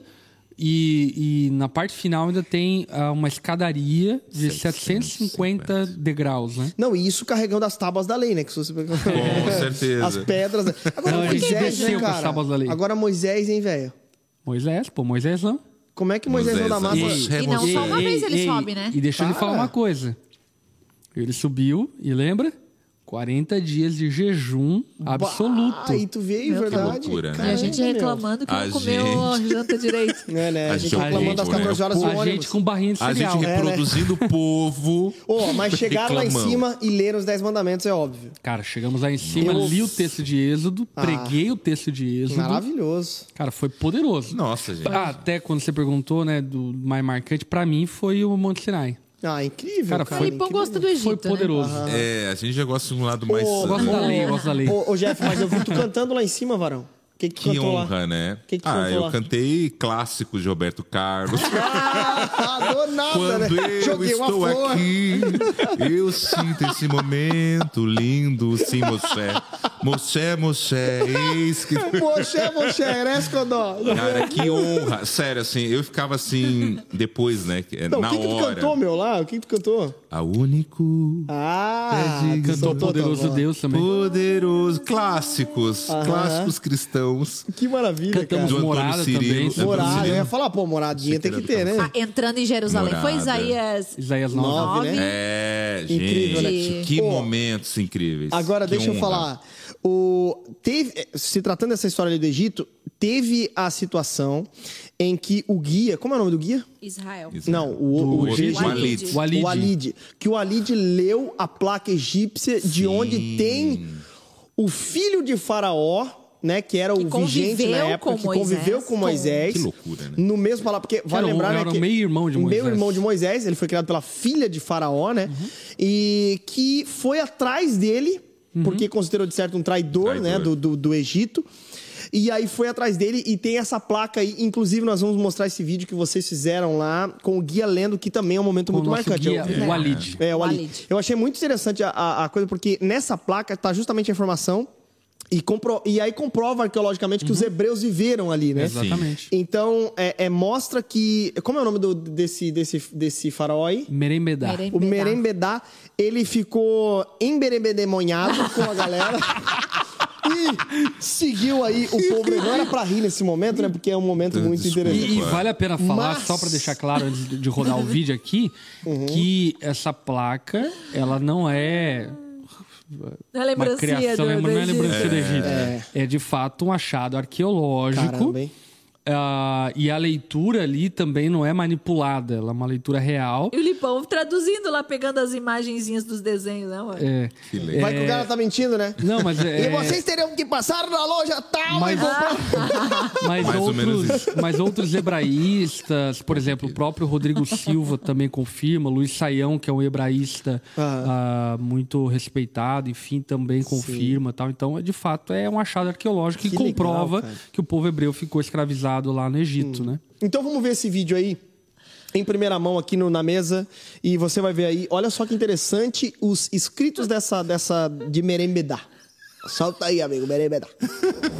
e, e na parte final ainda tem ah, uma escadaria de 750 degraus, né? Não, e isso carregando as tábuas da lei, né? Que se você... Com certeza. As pedras. né? Agora, Não, a gente Moisés, né, com as cara? tábuas da lei. Agora, Moisés, hein, velho? Moisés, pô, Moisés não. Como é que Moisés não dá massa? Moisés, E não só uma vez ele sobe, né? E deixa eu lhe Cara. falar uma coisa. Ele subiu, e lembra? 40 dias de jejum absoluto. Ah, aí tu veio, Meu verdade. loucura, né? E a gente meu. reclamando que A não comeu a janta direito. É, né? A A gente reclamando das a gente- 14 horas do a ônibus. gente com barrinha de A cereal. gente É, né? reproduzindo o povo. Ô, mas chegaram lá em cima e leram os 10 mandamentos, é óbvio. Cara, chegamos lá em cima, Eu- li o texto de Êxodo, Ah. preguei o texto de Êxodo. Maravilhoso. Cara, foi poderoso. Nossa, gente. Ah, até quando você perguntou, né, do mais marcante, pra mim foi o Monte Sinai. Ah, incrível, Cara, cara. foi- O Lipão incrível. gosta do Egito, Foi né? poderoso. É, a gente já gosta de um lado mais. Ô, Eu gosto da lei, eu gosto da lei. Ô, ô, Jeff, mas eu vi tu cantando lá em cima, Varão. O que que Que honra, lá? né? Que que ah, eu lá? cantei clássicos de Roberto Carlos. Ah, do nada, Quando né? eu Joguei estou aqui, eu sinto esse momento lindo, sim, Moché. Moché, Moché, eis que. Moxé, moxé, Erescodó. Cara, que honra. Sério, assim, eu ficava assim, depois, né? Não, o na que, que tu hora. cantou, meu, lá? O que, tu cantou? A único. Ah, É. Cantou Poderoso. Deus também. Poderoso. Clássicos. Aham. Clássicos cristãos. Que maravilha, Cantamos cara. Morada Cirilo. também. Morada, eu ia falar, pô, moradinha tem que ter, né? Ah, entrando em Jerusalém. Foi Morada. Isaías Isaías 9. Nove, né? É, Incrível, né? gente. Que Pô, momentos incríveis. Agora, Que deixa eu honra. falar. O, teve, se tratando dessa história ali do Egito, teve a situação em que o guia. Como é o nome do guia? Israel. Não, o, o, Do Egito- Walid. O Walid. O Walid. Que o Walid leu a placa egípcia de Sim. onde tem o filho de Faraó, né? Que era Que o vigente na época, com que conviveu Moisés. com Moisés. Que loucura, né? No mesmo palavra, porque vale Era um- lembrar, né? era o que- meio-irmão de Moisés. Meio-irmão de Moisés, ele foi criado pela filha de Faraó, né? Uhum. E que foi atrás dele, Uhum. porque considerou de certo um traidor, Traidor. né? Do, do, do Egito. E aí foi atrás dele e tem essa placa aí. Inclusive, nós vamos mostrar esse vídeo que vocês fizeram lá com o guia lendo, que também é um momento Com o muito nosso marcante. guia, Eu- o Walid. é, o Walid. Walid. Eu achei muito interessante a, a, a coisa, porque nessa placa tá justamente a informação. E, compro... e aí comprova arqueologicamente que os hebreus viveram ali, né? Exatamente. Então, é, é, mostra que. Como é o nome do, desse, desse, desse faraó aí? Merembedá. Merem- O Merembedá, ele ficou emberebedemonhado com a galera. E seguiu aí o povo. Não era pra rir nesse momento, né? Porque é um momento muito Desculpa. interessante. E, vale a pena falar, Mas- só pra deixar claro antes de- de rodar o vídeo aqui, Uhum. que essa placa, ela não é Não é uma lembrancinha criação, do, não do é lembrança do Egito. É. de fato um achado arqueológico. Caramba, hein? Ah, e a leitura ali também não é manipulada, ela é uma leitura real. E o Lipão traduzindo lá, pegando as imagenzinhas dos desenhos, né, mano? É, Que legal. Vai que o cara tá mentindo, né? não, mas é, E vocês teriam que passar na loja tal Mas- e comprar. mas, Mais ou outros, mas outros hebraístas, por exemplo, o próprio Rodrigo Silva também confirma, Luiz Saião, que é um hebraísta ah, muito respeitado, enfim, também confirma tal. Então, de fato, é um achado arqueológico que, Que legal, comprova cara. que o povo hebreu ficou escravizado lá no Egito, né? Então vamos ver esse vídeo aí. Em primeira mão aqui no- na mesa. E você vai ver aí. Olha só que interessante os escritos dessa, dessa de Merembedá. Solta aí, amigo, Merembedá.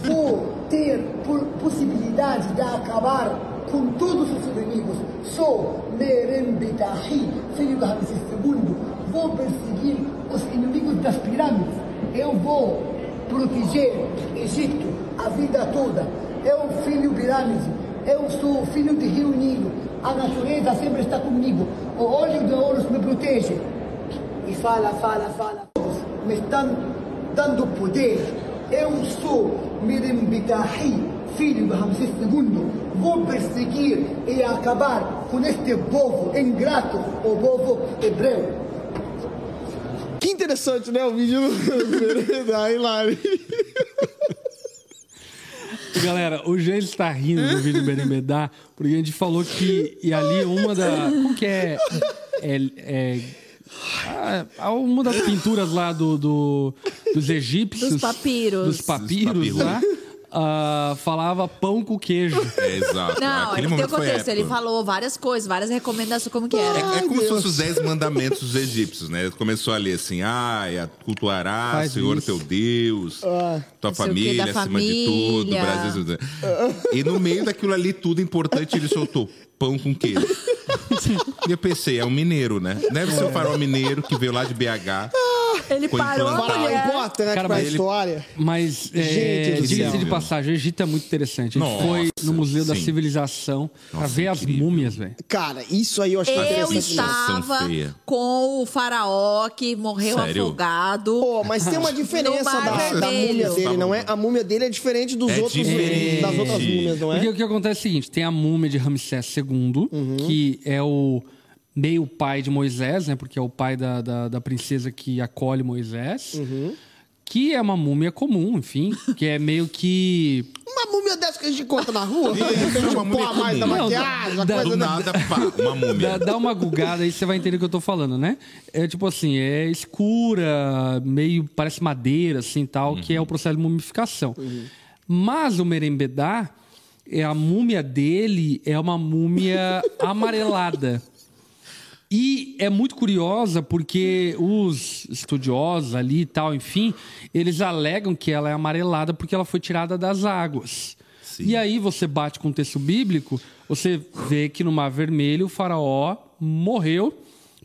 vou ter por possibilidade de acabar com todos os inimigos. Sou Merembetahi, filho do Ramsés II. Vou perseguir os inimigos das pirâmides. Eu vou proteger Egito a vida toda. Eu, filho pirâmide, eu sou filho de Rio Nilo. A natureza sempre está comigo. O olho de Horus me protege. E fala, fala, fala. Me estão dando poder. Eu sou Mirembitahi, filho do Ramsés II. Vou perseguir e acabar com este povo ingrato, o povo hebreu. Que interessante, né? O vídeo hein, Lari? Galera, o Jean está rindo do vídeo do Berembedá, porque a gente falou que e ali uma da. Como que é? É. é ah, uma das pinturas lá do, do- dos egípcios. Dos papiros. Dos papiros Dos lá. Ah, falava pão com queijo. É, exato. Não, Aquele ele tem o momento foi contexto. Ele falou várias coisas, várias recomendações, como que era. É, é como se fossem os dez mandamentos dos egípcios, né? Começou ali assim, ah, é, cultuarás Faz Senhor isso. teu Deus, tua o quê, família acima de tudo, família. Brasil. E no meio daquilo ali, tudo importante, ele soltou pão com queijo. E eu pensei, é um mineiro, né? Deve ser o farol mineiro que veio lá de BH. Ele Foi parou a. Faraó mulher. importante Cara, pra mas ele- história. Mas, é, Gente do diga-se céu. de passagem, o Egito é muito interessante. A gente Nossa, foi no Museu da sim. Civilização pra Nossa, ver as incrível. múmias, velho. Cara, isso aí eu acho Eu interessante. Situação estava feia. com o faraó que morreu Sério? afogado. Pô, mas tem uma diferença No Mar da, da Vermelho. múmia dele, não é? A múmia dele é diferente dos É outros diferente. das outras múmias, não Porque é? o que acontece é o seguinte: tem a múmia de Ramsés II, Uhum. que é o meio pai de Moisés, né? Porque é o pai da, da, da princesa que acolhe Moisés. Uhum. Que é uma múmia comum, enfim, que é meio que. Uma múmia dessa que a gente encontra na rua, de repente é uma um múmia a mais da maquiagem, a Não, coisa Do da... nada, pá, uma Dá, múmia. dá uma gugada aí, você vai entender o que eu tô falando, né? É tipo assim, é escura, meio parece madeira, assim tal, que é o processo de mumificação. Mas o merembedá, é a múmia dele é uma múmia amarelada. E é muito curiosa porque os estudiosos ali e tal, enfim, eles alegam que ela é amarelada porque ela foi tirada das águas. Sim. E aí você bate com o texto bíblico, você vê que no Mar Vermelho o faraó morreu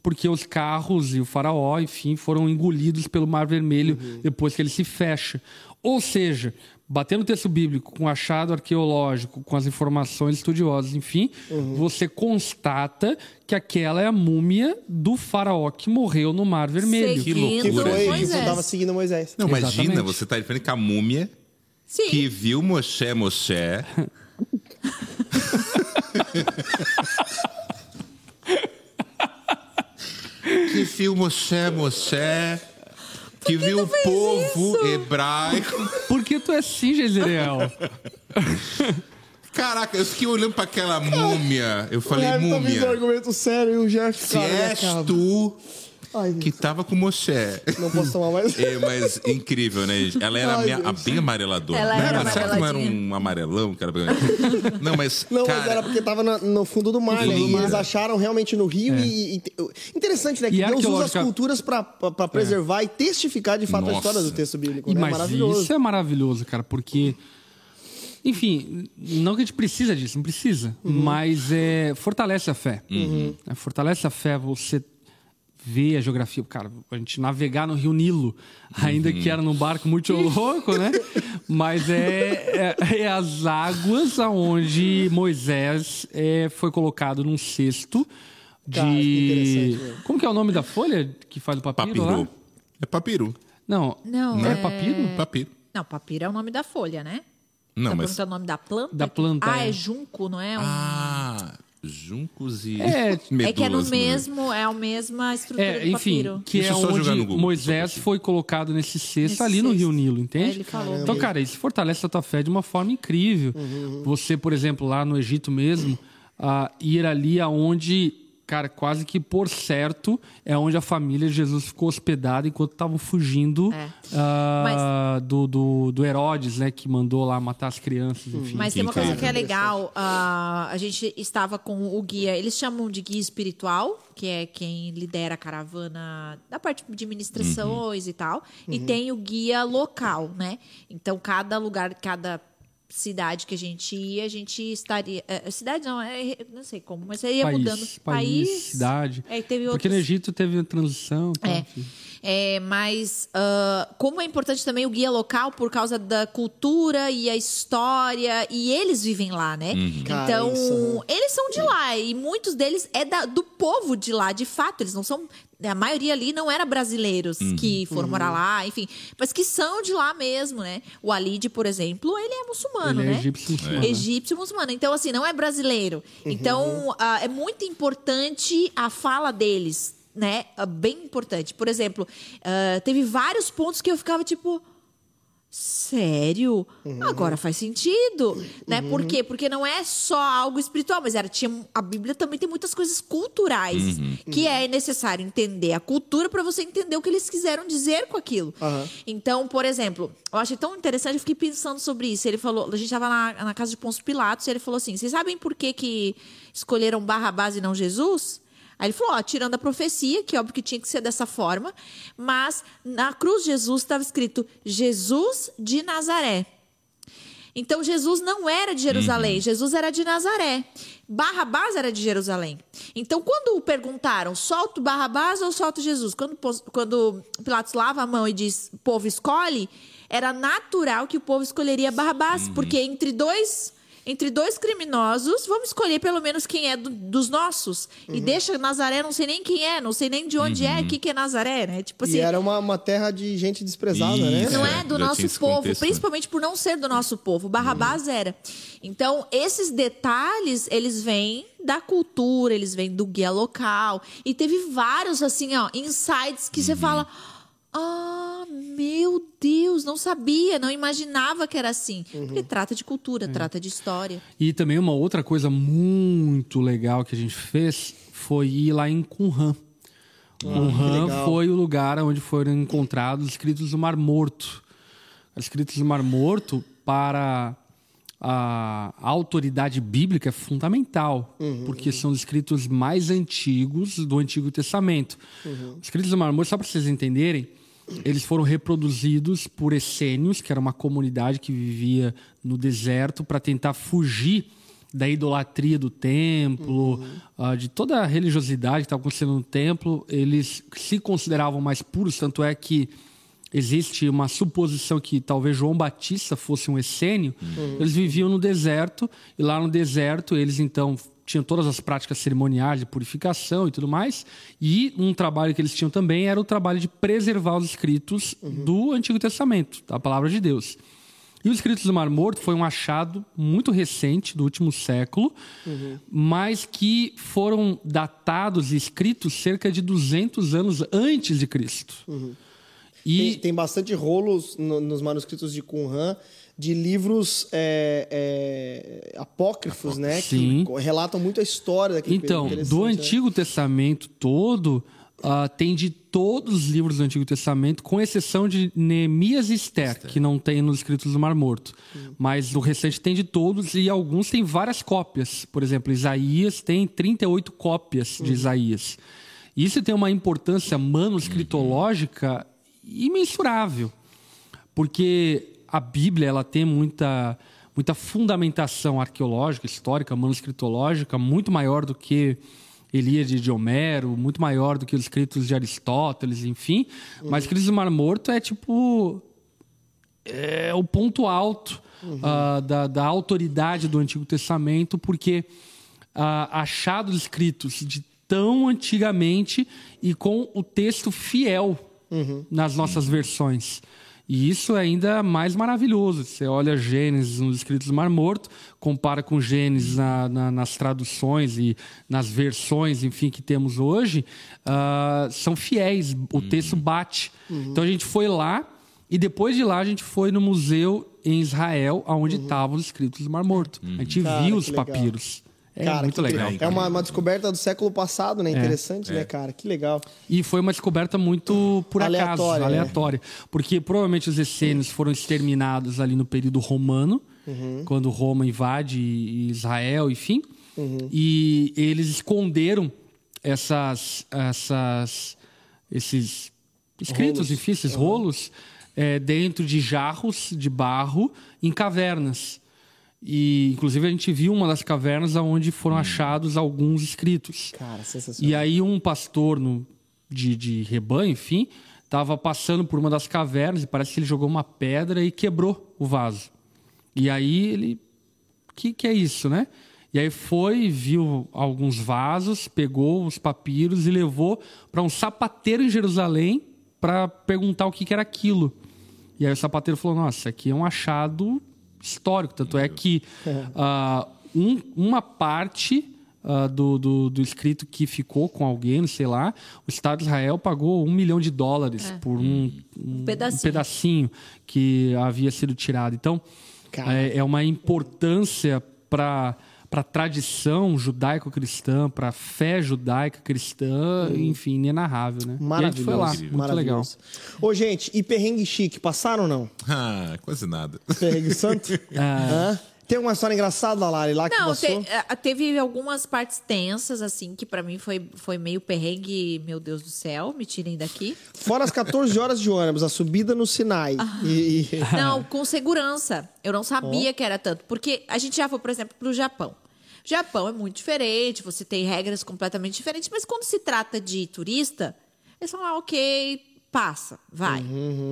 porque os carros e o faraó, enfim, foram engolidos pelo Mar Vermelho depois que ele se fecha. Ou seja, batendo o texto bíblico com o achado arqueológico, com as informações estudiosas, enfim, você constata que aquela é a múmia do faraó que morreu no Mar Vermelho. Que Seguindo Que loucura, foi que Moisés. tava seguindo Moisés. Não, imagina, Exatamente. você tá diferente com a múmia Sim. que viu Moshe Moshe. que viu Moshe Moshe. Que viu o povo hebraico. Por que tu é assim, Jezreel? Caraca, eu fiquei olhando pra aquela múmia. Eu falei, tá um múmia, argumento sério e o Jeff, se és tu Ai, que tava com Moshe. não posso tomar mais. É, mas incrível, né? Ela era Ai, a Deus. bem amareladora. Ela era era, certo que não era um amarelão? Que era... Não, mas. Não, cara, mas era porque tava na- no fundo do mar, No né? eles acharam realmente no rio e, e- Interessante, né? Que E Deus usa as culturas pra preservar e testificar de fato a Nossa. história do texto bíblico, E, né? mas Maravilhoso. isso é maravilhoso, cara, porque. Enfim, não que a gente precisa disso, não precisa. Mas é, fortalece a fé. É, fortalece a fé você ver a geografia. Cara, a gente navegar no Rio Nilo, ainda que era num barco muito louco, né? Mas é, é, é as águas aonde Moisés é, foi colocado num cesto de. Cara, que interessante, velho. Como que é o nome da folha que faz o papiro, lá? Papiru. É papiru. Não, Não, é é- papiro? Papiro. Não, papiro é o nome da folha, né? Não, tá mas. o nome da planta? Da planta, Ah, é. é junco, não é? Um- Ah, juncos e. É, é que é no né? mesmo, é a mesma estrutura É, do enfim, papiro. que Deixa é onde Google, Moisés foi colocado nesse cesto ali no. Rio Nilo, É, entende? ele falou. Então, cara, isso fortalece a tua fé de uma forma incrível. Você, por exemplo, lá no Egito mesmo, ah, ir ali aonde, cara, quase que por certo, é onde a família de Jesus ficou hospedada enquanto estavam fugindo É. ah, do, do, do Herodes, né, que mandou lá matar as crianças, enfim. Mas tem uma coisa que é legal. ah, a gente estava com o guia, eles chamam de guia espiritual, que é quem lidera a caravana da parte de administrações e tal. E tem o guia local, né? Então, cada lugar, cada cidade que a gente ia, a gente estaria. eh, cidade não, é, não sei como, mas seria país, mudando. país, cidade. É, teve Porque outros- no Egito teve a transição. Tá, é. É, mas ah, como é importante também o guia local por causa da cultura e a história e eles vivem lá, né? Cara, Então isso, né? eles são de lá e muitos deles é da- do povo de lá, de fato. Eles não são a maioria ali não era brasileiros que foram morar lá, enfim, mas que são de lá mesmo, né? O Alid, por exemplo, ele é muçulmano, Ele é né? egípcio muçulmano. Egípcio muçulmano. Então, assim, não é brasileiro. Então, ah, é muito importante a fala deles, né? Ah, bem importante. Por exemplo, ah, teve vários pontos que eu ficava tipo. Sério? Agora faz sentido, né? Por quê? Porque não é só algo espiritual, mas era tinha a Bíblia também tem muitas coisas culturais que é necessário entender a cultura para você entender o que eles quiseram dizer com aquilo. Então, por exemplo, eu achei tão interessante, eu fiquei pensando sobre isso. Ele falou, a gente estava na, na casa de Pôncio Pilatos e ele falou assim: vocês sabem por que, que escolheram Barrabás e não Jesus? Aí ele falou, ó, tirando a profecia, que óbvio que tinha que ser dessa forma, mas na cruz de Jesus estava escrito Jesus de Nazaré. Então Jesus não era de Jerusalém, Jesus era de Nazaré. Barrabás era de Jerusalém. Então quando perguntaram, solta o Barrabás ou solta Jesus? Quando, quando Pilatos lava a mão e diz, povo escolhe, era natural que o povo escolheria Barrabás, porque entre dois entre dois criminosos, vamos escolher pelo menos quem é do- dos nossos. E deixa Nazaré, não sei nem quem é, não sei nem de onde é, o que, que é Nazaré, né? Tipo assim, E era uma, uma terra de gente desprezada, né? Isso. não É, é do nosso povo, contexto, né? principalmente por não ser do nosso povo. Barrabás era. Então, esses detalhes, eles vêm da cultura, eles vêm do guia local. E teve vários, assim, ó, insights que você Uhum. fala. Ah, meu Deus, não sabia, não imaginava que era assim. Uhum. Porque trata de cultura, É. trata de história. E também uma outra coisa muito legal que a gente fez foi ir lá em Qumran. Qumran legal. foi o lugar onde foram encontrados os escritos do Mar Morto. Os escritos do Mar Morto para a autoridade bíblica é fundamental, porque são os escritos mais antigos do Antigo Testamento. Os escritos do Mar Morto, só para vocês entenderem, eles foram reproduzidos por essênios, que era uma comunidade que vivia no deserto para tentar fugir da idolatria do templo, ah, de toda a religiosidade que estava acontecendo no templo. Eles se consideravam mais puros, tanto é que existe uma suposição que talvez João Batista fosse um essênio. Eles viviam no deserto e lá no deserto eles então tinham todas as práticas cerimoniais de purificação e tudo mais. E um trabalho que eles tinham também era o trabalho de preservar os escritos do Antigo Testamento, da palavra de Deus. E os escritos do Mar Morto foi um achado muito recente, do último século, mas que foram datados e escritos cerca de 200 anos antes de Cristo. E Tem, tem bastante rolos no- nos manuscritos de Qumran de livros é, é, apócrifos, né? Sim. Que relatam muito a história daquele Então, do né? Antigo Testamento todo, ah, tem de todos os livros do Antigo Testamento, com exceção de Neemias e Esther, que não tem nos escritos do Mar Morto. Mas o restante tem de todos e alguns têm várias cópias. Por exemplo, Isaías tem 38 cópias de Isaías. Isso tem uma importância manuscritológica imensurável porque a Bíblia ela tem muita muita fundamentação arqueológica, histórica, manuscritológica muito maior do que Ilíade de Homero, muito maior do que os escritos de Aristóteles, enfim. Mas escritos do Mar Morto é tipo é o ponto alto ah, da, da autoridade do Antigo Testamento, porque ah, achados escritos de tão antigamente e com o texto fiel nas nossas versões. E isso é ainda mais maravilhoso. Você olha Gênesis nos escritos do Mar Morto, compara com Gênesis na- na- nas traduções e nas versões, enfim, que temos hoje, ah, são fiéis. O texto bate. Então a gente foi lá e depois de lá a gente foi no museu em Israel, onde estavam os escritos do Mar Morto. A gente Cara, viu os papiros. É Cara, muito legal. É uma, uma descoberta do século passado, né? Interessante, né, cara? Que legal. E foi uma descoberta muito por acaso, Aleatória, aleatória. Porque provavelmente os essênios foram exterminados ali no período romano, quando Roma invade Israel, enfim. E eles esconderam essas, essas, esses escritos, Rolos. enfim, esses rolos, eh, dentro de jarros de barro em cavernas. E, inclusive, a gente viu uma das cavernas onde foram achados alguns escritos. Cara, sensacional. E aí um pastor no, de, de rebanho, enfim, estava passando por uma das cavernas e parece que ele jogou uma pedra e quebrou o vaso. E aí ele... que, que é isso, né? E aí foi, viu alguns vasos, pegou os papiros e levou para um sapateiro em Jerusalém para perguntar o que, que era aquilo. E aí o sapateiro falou: Nossa, aqui é um achado histórico. Tanto é que ah, um- uma parte ah, do, do, do escrito que ficou com alguém, sei lá, o Estado de Israel pagou um milhão de dólares por um, um- pedacinho. um pedacinho que havia sido tirado. Então, é, é uma importância para para a tradição judaico-cristã, para a fé judaica-cristã, enfim, inenarrável, né? E a gente foi lá, Maravilhoso. muito maravilhoso. Ô, gente, e perrengue chique, passaram ou não? Ah, quase nada. Perrengue santo? Ah. Hã? Tem uma história engraçada, Lari, lá que Não, passou? te- eh, teve algumas partes tensas, assim, que pra mim foi, foi meio perrengue, meu Deus do céu, me tirem daqui. Fora as 14 horas de ônibus, a subida no Sinai. Ah. E, e- Não, com segurança. Eu não sabia que era tanto. Porque a gente já foi, por exemplo, pro Japão. O Japão é muito diferente, você tem regras completamente diferentes, mas quando se trata de turista, eles falam, ah, ok, passa, vai,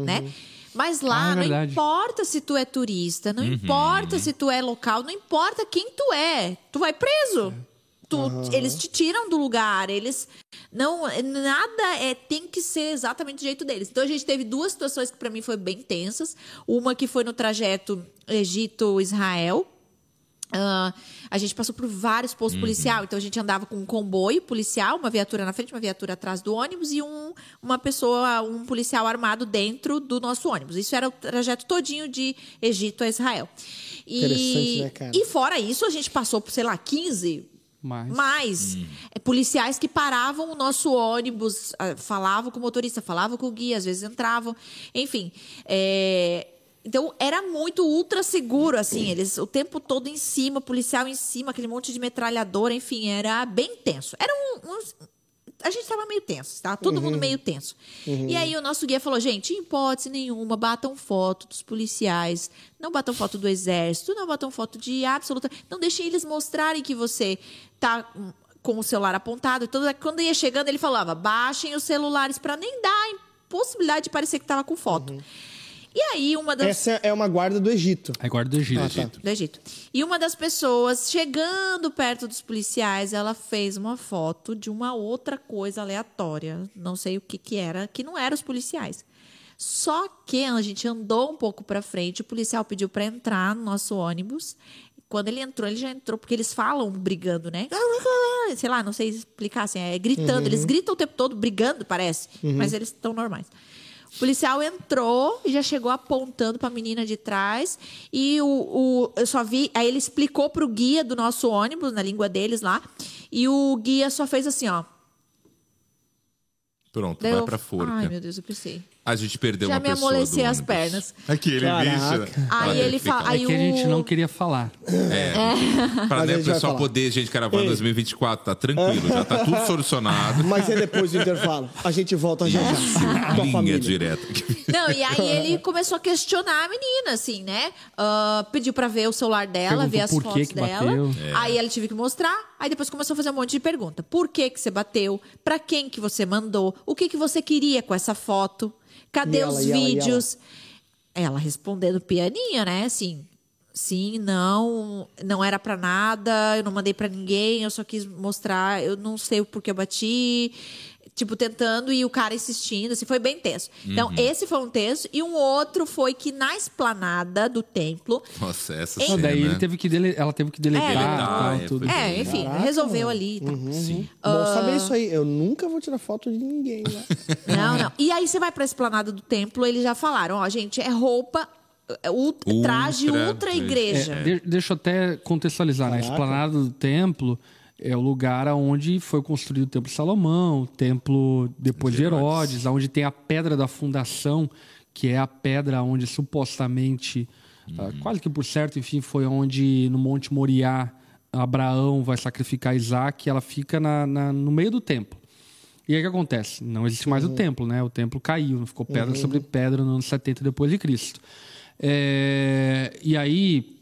né? Mas Ah, lá é não verdade. importa se tu é turista, não importa se tu é local, não importa quem tu é, tu vai preso. Tu, Eles te tiram do lugar, eles não nada é tem que ser exatamente do jeito deles. Então a gente teve duas situações que pra mim foi bem tensas. Uma que foi no trajeto Egito-Israel. Ah, a gente passou por vários postos policial, então a gente andava com um comboio policial, uma viatura na frente, uma viatura atrás do ônibus e um, uma pessoa, um policial armado dentro do nosso ônibus. Isso era o trajeto todinho de Egito a Israel. Interessante, E, né, cara? e fora isso, a gente passou por, sei lá, 15 Mais. mais é, policiais que paravam o nosso ônibus, ah, falavam com o motorista, falavam com o guia, às vezes entravam, enfim. é, então era muito ultra seguro, assim, eles o tempo todo em cima, policial em cima, aquele monte de metralhadora, enfim, era bem tenso. Era um. um- a gente estava meio tenso, tá? Todo mundo meio tenso. E aí o nosso guia falou, gente, em hipótese nenhuma, batam foto dos policiais, não batam foto do exército, não batam foto de absoluta. Não deixem eles mostrarem que você tá com o celular apontado. e tudo. Quando ia chegando, ele falava, baixem os celulares para nem dar a possibilidade de parecer que tava com foto. E aí, uma das. Essa é uma guarda do Egito. Aí guarda do Egito. Ah, tá. Do Egito. E uma das pessoas, chegando perto dos policiais, ela fez uma foto de uma outra coisa aleatória. Não sei o que, que era, que não eram os policiais. Só que a gente andou um pouco para frente, o policial pediu para entrar no nosso ônibus. Quando ele entrou, ele já entrou, porque eles falam brigando, né? Sei lá, não sei explicar assim, é gritando. Eles gritam o tempo todo, brigando, parece, mas eles estão normais. O policial entrou e já chegou apontando para a menina de trás. E o, o- eu só vi. Aí ele explicou pro guia do nosso ônibus, na língua deles lá. E o guia só fez assim, ó. Pronto, Daí vai eu- pra forca. Ai, meu Deus, eu pensei. A gente perdeu Já uma me pessoa amoleci do as pernas. Aquele Caraca. bicho. Aí Olha, ele fala. É Aí que a gente não queria falar. Pra Mas né, a o pessoal poder, gente, caravana Ei. 2024, tá tranquilo, já tá tudo solucionado. Mas é depois do intervalo. A gente volta já já. Com a família. direta. Não, e aí ele começou a questionar a menina, assim, né? Ah, pediu pra ver o celular dela, Perguntou ver as fotos que dela. bateu. Aí ela tive que mostrar. Aí depois começou a fazer um monte de pergunta. Por que que você bateu? Pra quem que você mandou? O que que você queria com essa foto? Cadê ela, os ela, vídeos? Ela respondendo pianinho, né? Assim, sim, não, não era pra nada, eu não mandei pra ninguém, eu só quis mostrar, eu não sei o porquê eu bati. Tipo, tentando e o cara insistindo, assim, foi bem tenso. Então, esse foi um tenso. E um outro foi que na esplanada do templo. Nossa, essa Não, cena. daí ele teve que dele- ela teve que deletar É, e tal, é, tudo. foi- É, enfim, Caraca, resolveu mano. ali. e tal. Sim. Bom Ah. saber isso aí. Eu nunca vou tirar foto de ninguém lá. Não, não. E aí você vai pra esplanada do templo, eles já falaram, ó, gente, é roupa, é ult- traje Ultra, ultra é, igreja. É, de- deixa eu até contextualizar, né? A Caraca. esplanada do templo é o lugar onde foi construído o Templo de Salomão, o Templo depois de Herodes, onde tem a pedra da fundação, que é a pedra onde supostamente, ah, quase que por certo, enfim, foi onde no Monte Moriá Abraão vai sacrificar Isaac, ela fica na- na- no meio do templo. E aí o que acontece? Não existe mais o templo, né? O templo caiu, não ficou pedra sobre pedra no ano 70 depois de Cristo. É, e aí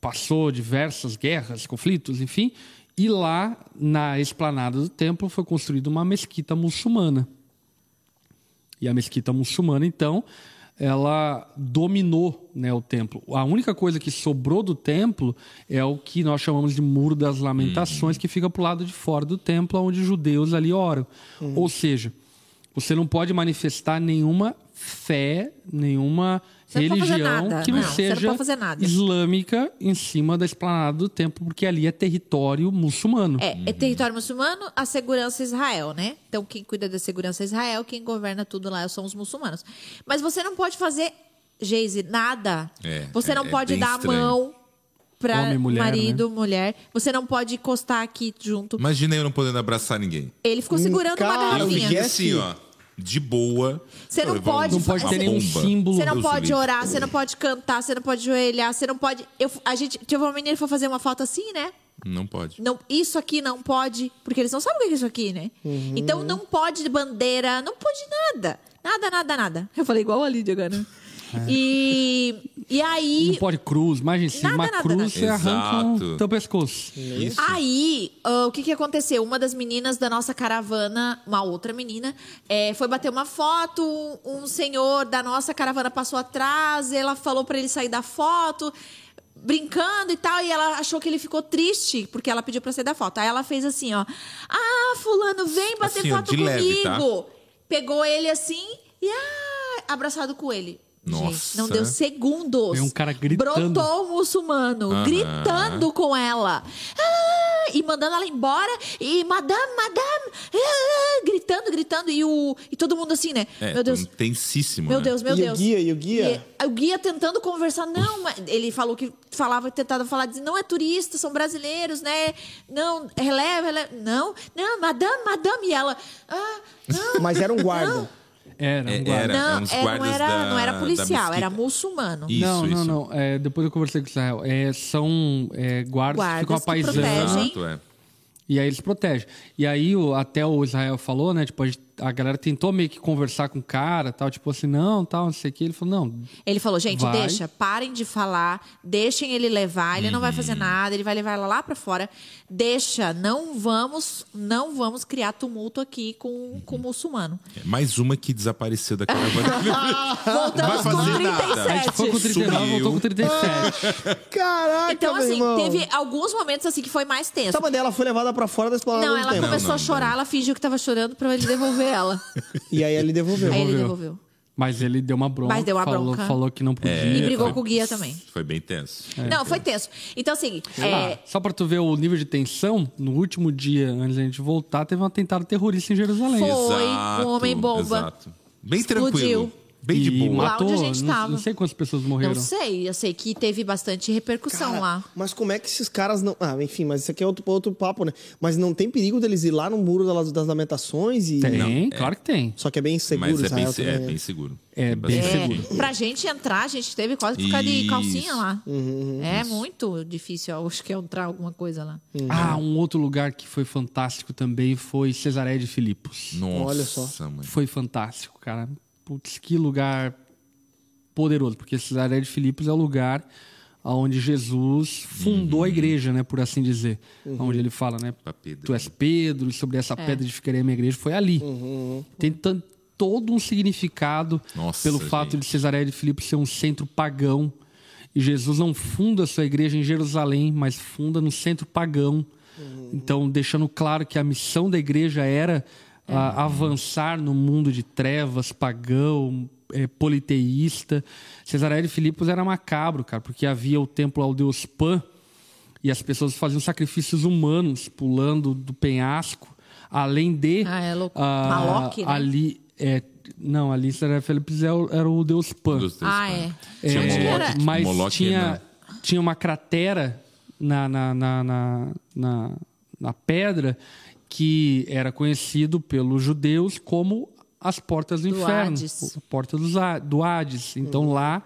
passou diversas guerras, conflitos, enfim, e lá na esplanada do templo foi construída uma mesquita muçulmana. E a mesquita muçulmana, então, ela dominou né, o templo. A única coisa que sobrou do templo é o que nós chamamos de Muro das Lamentações, que fica para o lado de fora do templo, onde os judeus ali oram. Ou seja, você não pode manifestar nenhuma fé, nenhuma Você não pode religião nada. que não, Não, não seja pode fazer nada. islâmica em cima da esplanada do templo, porque ali é território muçulmano. É, é território muçulmano, a segurança é Israel, né? Então, quem cuida da segurança é Israel, quem governa tudo lá são os muçulmanos. Mas você não pode fazer, Geise, nada. É, você é- não é pode bem dar a mão para marido, mulher. Você não pode encostar aqui junto. Imagina eu não podendo abraçar ninguém. Ele ficou segurando uma cara, Eu Garrafinha. garrafinha. fiquei assim, ó. De boa. Você não pode Não pode ter nenhum símbolo. Você não Deus pode livre. orar, você não pode cantar, você não pode joelhar, você não pode. Eu, a gente teve uma menina que foi fazer uma foto assim, né? Não pode. Não, isso aqui não pode, porque eles não sabem o que é isso aqui, né? Então não pode bandeira, não pode nada. Nada, nada, nada. Eu falei igual a Lídia agora. E, e aí. Não pode cruz. Imagina, se uma nada, cruz, nada. você arranca Exato. o teu pescoço. Isso. Aí, ah, o que, que aconteceu? Uma das meninas da nossa caravana, uma outra menina, eh, foi bater uma foto. Um senhor da nossa caravana passou atrás, ela falou pra ele sair da foto, brincando e tal, e ela achou que ele ficou triste porque ela pediu pra sair da foto. Aí ela fez assim, ó: Ah, fulano, vem bater Assim, ó, foto de comigo. leve, tá? Pegou ele assim e ah, abraçado com ele. Gente, Nossa. não deu segundos. Veio um cara gritando. Brotou o muçulmano, gritando com ela. Ah, e mandando ela embora. E madame, madame. ah, gritando, gritando. E, o, e todo mundo assim, né? É, meu Deus. intensíssimo. Meu né? Deus, meu E o Deus. guia, e o guia? E o guia tentando conversar. Não, mas ele falou que falava, tentava falar, dizia, não é turista, são brasileiros, né? Não, releva, releva. Não, não, madame, madame. E ela, ah, não. Mas era um guarda. Era, É, um guarda. era. Não, uns é, não, guardas era, da- não era policial, era muçulmano. Isso, não, não, isso. não. É, depois eu conversei com o Israel. É, são é, guardas, que ficam Guardas que apaisando. Exato, é. E aí eles protegem. E aí o- até o Israel falou, né? Tipo, a, gente- a galera tentou meio que conversar com o cara, tal, tipo assim, não, tal, não sei o que. Ele falou, não, Ele falou, gente, Vai. deixa, parem de falar, deixem ele levar, ele não vai fazer nada, ele vai levar ela lá pra fora. Deixa, não vamos, não vamos criar tumulto aqui com, com o muçulmano. É Mais uma que desapareceu da caravana. Voltamos vai com fazer nada. a gente foi com 37. 39, Sumiu. voltou com 37. Caraca, Então, meu assim, irmão. teve alguns momentos assim que foi mais tenso. Tá, mas ela foi levada pra fora da esplanada Não, ela tempo. começou Não, a não, chorar, ela fingiu que tava chorando pra ele devolver ela. E aí ele devolveu. Aí ele Devolveu. Mas ele deu uma bronca. Mas deu uma falou, bronca. falou que não podia. E brigou foi- com o guia também. Foi bem tenso. Não, foi tenso. Então, assim, Ah, é, só pra tu ver o nível de tensão, no último dia, antes da gente voltar, teve um atentado terrorista em Jerusalém. Foi. um homem-bomba. Exato. Bem Explodiu. Bem de boa. Lá matou, onde a gente não, tava. não sei quantas pessoas morreram. não sei, eu sei que teve bastante repercussão Cara, lá. Mas como é que esses caras não. Ah, enfim, mas isso aqui é outro, outro papo, né? Mas não tem perigo deles ir lá no muro das, das lamentações e. Tem, claro que tem. Só que é bem seguro, Mas é bem, também, é bem seguro. É bem seguro. É, pra gente entrar, a gente teve quase que ficar de Isso. calcinha lá. Uhum, é muito difícil, eu acho que é entrar alguma coisa lá. Ah, um outro lugar que foi fantástico também foi Cesareia de Filipos. Nossa, Olha só. mãe. Foi fantástico, cara. Putz, que lugar poderoso, porque Cesareia de Filipos é o lugar onde Jesus fundou a igreja, né, por assim dizer. Onde ele fala, né, tu és Pedro, e sobre essa É. pedra edificarei a minha igreja, foi ali. Tem tan- todo um significado Nossa, pelo fato gente. de Cesareia de Filipos ser um centro pagão. E Jesus não funda a sua igreja em Jerusalém, mas funda no centro pagão. Então, deixando claro que a missão da igreja era ah, avançar no mundo de trevas, pagão, eh, politeísta. Cesareia de Filipos era macabro, cara, porque havia o templo ao deus Pan e as pessoas faziam sacrifícios humanos pulando do penhasco, além de Ah, é louco. ah, Maloque, né? ali é, não, ali Cesareia de Filipos era, o- era o deus Pan. Dos teus Ah, pais. é. Tinha Acho que Moloque, Mas Moloque tinha, não. tinha uma cratera na, na, na, na, na, na pedra que era conhecido pelos judeus como as portas do, Do inferno, Hades. a porta do Hades. Então lá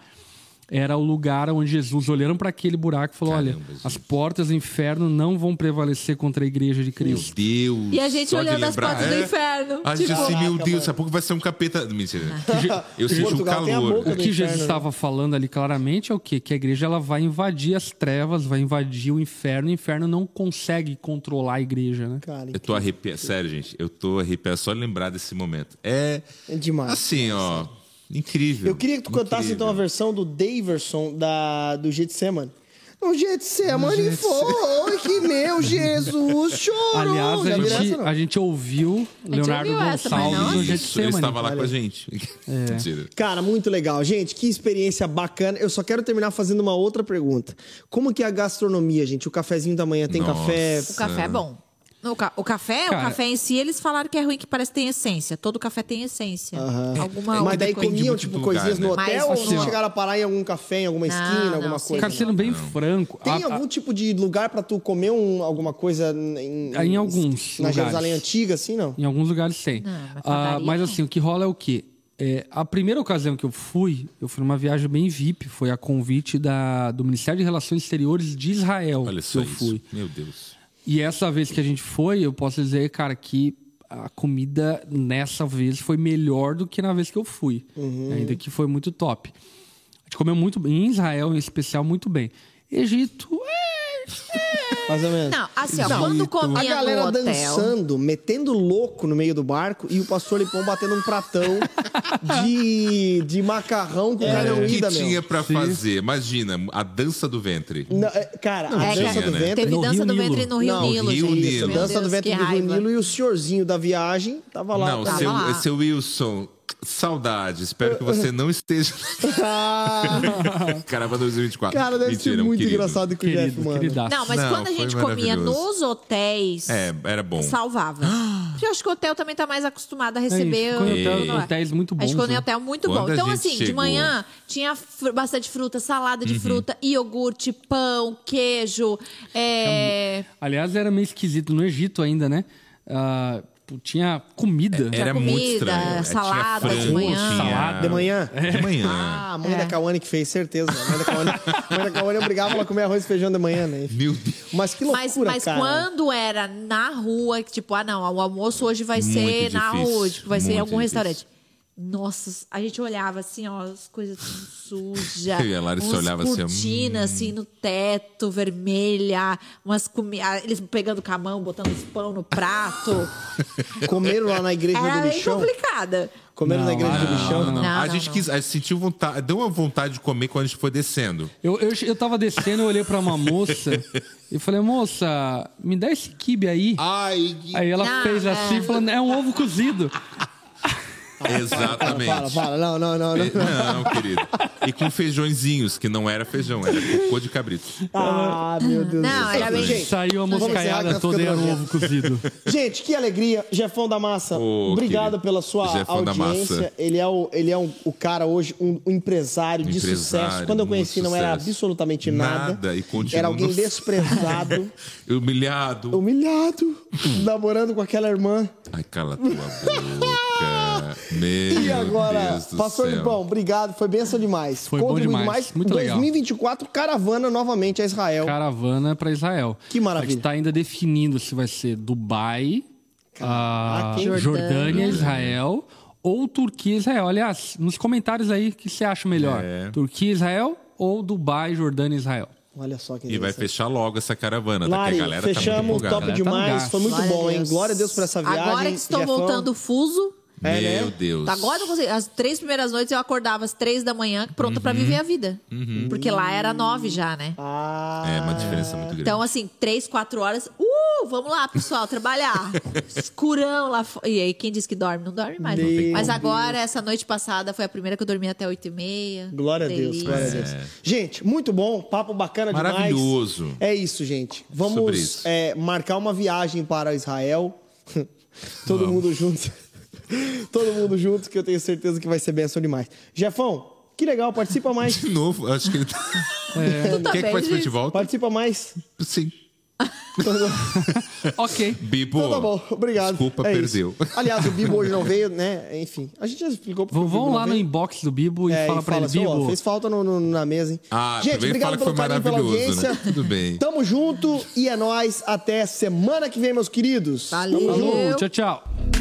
era o lugar onde Jesus olhando para aquele buraco e falou: Caramba, olha, Jesus. as portas do inferno não vão prevalecer contra a igreja de Meu Cristo. Deus. E a gente olhando as lembrar- portas do é. inferno. A gente tipo, assim, meu Deus, daqui a pouco vai ser um capeta. Mentira. Eu senti o calor. O do que Jesus inferno, né? estava falando ali claramente é o quê? Que a igreja ela vai invadir as trevas, vai invadir o inferno. O inferno não consegue controlar a igreja, né? Cara, Eu tô arrepiado. Sério, gente. Eu tô arrepiado só de lembrar desse momento. É. É demais. Assim, ó. Incrível. Eu queria que tu cantasse Incrível. então a versão do Daverson da, do Getsemane. No Getsemane foi que meu Jesus chorou. Aliás, a gente, essa, a gente ouviu Leonardo ouviu essa, Gonçalves no Isso, ele estava lá Olha com a gente. É. Cara, muito legal. Gente, que experiência bacana. Eu só quero terminar fazendo uma outra pergunta. Como que é a gastronomia, gente? O cafezinho da manhã tem Nossa. café... O café é bom. O, ca- o café, Cara- o café em si, eles falaram que é ruim, que parece que tem essência. Todo café tem essência. Alguma Mas daí comiam, tipo, do coisinhas lugar, no né? hotel Mas, ou assim, não ó. chegaram a parar em algum café, em alguma Não, esquina, não, alguma sim. coisa? Cara, sendo bem franco, Tem a- a- algum tipo de lugar pra tu comer um- alguma coisa em, Em alguns Na lugares. Jerusalém Antiga, assim, não? Em alguns lugares tem. Não, mas Ah, mas não. assim, o que rola é o quê? É, a primeira ocasião que eu fui, eu fui numa viagem bem VIP, foi a convite da, do Ministério de Relações Exteriores de Israel Olha que só eu isso. fui. Meu Deus. E essa vez que a gente foi, eu posso dizer, cara, que a comida nessa vez foi melhor do que na vez que eu fui. Uhum. Ainda que foi muito top. A gente comeu muito bem, em Israel em especial, muito bem. Egito, é, Mais ou menos. Não, assim, ó, Não. quando A comia galera no hotel... dançando, metendo louco no meio do barco e o pastor Lipão batendo um pratão de, de macarrão com carne o que tinha pra fazer? Imagina, a dança do ventre. Não, é, cara, a É, dança tinha, do né? ventre... Teve No dança Rio do Nilo. ventre no Rio Não, Nilo, Rio gente. Nilo. Dança Deus, do ventre do Rio. Nilo e o senhorzinho da viagem tava lá. Não, Tava seu, lá. seu Wilson, saudade. Espero que você não esteja. Ah, Caravana 2024. cara, deve Mentira, ser muito querido. engraçado com o Jeff, querido, mano. queridaço. Não, mas Não, quando a gente comia nos hotéis, É, era bom. salvava. Porque eu acho que o hotel também tá mais acostumado a É receber. isso, ficou em hotel- hotéis muito A gente bons, ficou em né? hotel muito Quando bom. Então, assim, de chegou- manhã tinha fr- bastante fruta, salada Uhum. de fruta, iogurte, pão, queijo. É... Aliás, era meio esquisito no Egito ainda, né? Ah, tinha comida. Era comida, muito estranho. É, tinha salada de frango, manhã. tinha- Salada. De manhã? De manhã. Ah, a mãe É. da Kawane que fez, certeza. A mãe da Kawane, a mãe da Kawane obrigava ela a comer arroz e feijão de manhã, né? Meu Deus. Mas que loucura, Mas, mas cara. quando era na rua, tipo, ah, não, o almoço hoje vai Muito ser na difícil, rua, tipo, vai ser em algum difícil. restaurante. Nossa, a gente olhava assim, ó, as coisas tudo sujas. Eu e a Larissa olhava assim, ó, cortinas assim no teto, vermelha, umas comi... ah, eles pegando com a mão, botando os pão no prato. Comeram lá na igreja Era do bem lixão? complicada. Comeram na Não, igreja do não, lixão? não. Não, a gente não. quis, a gente sentiu vontade, deu uma vontade de comer quando a gente foi descendo. Eu, eu, eu tava descendo, eu olhei pra uma moça e falei, moça, me dá esse kibe aí. Ai, Aí ela Não, fez é. assim, falando, é um ovo cozido. Exatamente. Fala, fala. Não, não, não. não. Não, querido. E com feijõezinhos, que não era feijão, era cocô de cabrito. Ah, meu Deus Não, do céu. era bem- Gente, Saiu a moscaiada tá toda e era um ovo cozido. Gente, que alegria. Jefão da Massa, Ô, obrigado querido. pela sua Jefão da audiência. Massa. Ele é, o, ele é um- o cara hoje, um, um empresário de Empresário, sucesso. Quando eu conheci, não era absolutamente nada. Nada, e continua Era alguém desprezado, Humilhado. humilhado, namorando com aquela irmã. Ai, cala tua boca. Meu E agora, Deus Pastor céu. Lipão, obrigado. Foi benção demais. Foi bom Contribuiu demais. Muito legal. 2024, caravana novamente a Israel. Caravana pra Israel. Que maravilha. A gente tá ainda definindo se vai ser Dubai, ah, hein? Jordânia, Jordânia. Israel ou Turquia, Israel. Aliás, nos comentários aí, o que você acha melhor? É. Turquia, Israel ou Dubai, Jordânia, Israel? Olha só que E vai fechar logo essa caravana, tá? Lari, Que a galera tá muito fechamos, top tá no demais. gás. Foi muito Glória a bom, hein? Glória a Deus por essa viagem. Agora que estou Jefão. voltando o fuso. É, né? Meu Deus. Agora eu não consigo. As três primeiras noites eu acordava às três da manhã, pronta Uhum. pra viver a vida. Porque lá era nove já, né? Ah, É uma diferença muito grande. Então, assim, três, quatro horas. Uh, vamos lá, pessoal, trabalhar. Escurão lá fora. E aí, quem disse que dorme? Não dorme mais. Meu Mas agora, essa noite passada, foi a primeira que eu dormi até oito e meia. Glória a Deus, Delícia. glória a Deus. Gente, muito bom, papo bacana demais. Maravilhoso. É isso, gente. Vamos isso. é, marcar uma viagem para Israel. Todo mundo junto. Todo mundo junto, que eu tenho certeza que vai ser benção demais. Jefão, que legal, participa mais. De novo, acho que ele tá... tá Quer que bem, participe de gente? volta? Participa mais. Sim. Ok. Bibo. Então tá bom, obrigado. Desculpa, É perdeu. isso. Aliás, o Bibo hoje não veio, né? Enfim, a gente já explicou porque o Vamos Bibo vamos não lá no veio. inbox do Bibo e É, fala e pra ele, assim, ó, Bibo. fez falta no- no- na mesa, hein? Ah, gente, obrigado fala que pelo foi carinho, pela maravilhoso, né? audiência. Tudo bem. Tamo junto e é nóis. Até semana que vem, meus queridos. Valeu. Tamo junto. Tchau, tchau.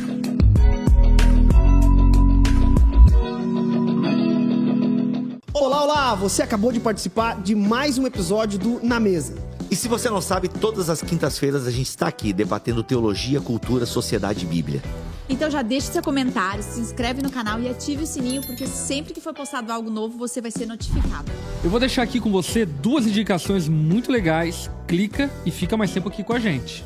Olá, olá! Você acabou de participar de mais um episódio do Na Mesa. E se você não sabe, todas as quintas-feiras a gente está aqui debatendo teologia, cultura, sociedade e Bíblia. Então já deixe seu comentário, se inscreve no canal e ative o sininho, porque sempre que for postado algo novo, você vai ser notificado. Eu vou deixar aqui com você duas indicações muito legais. Clica e fica mais tempo aqui com a gente.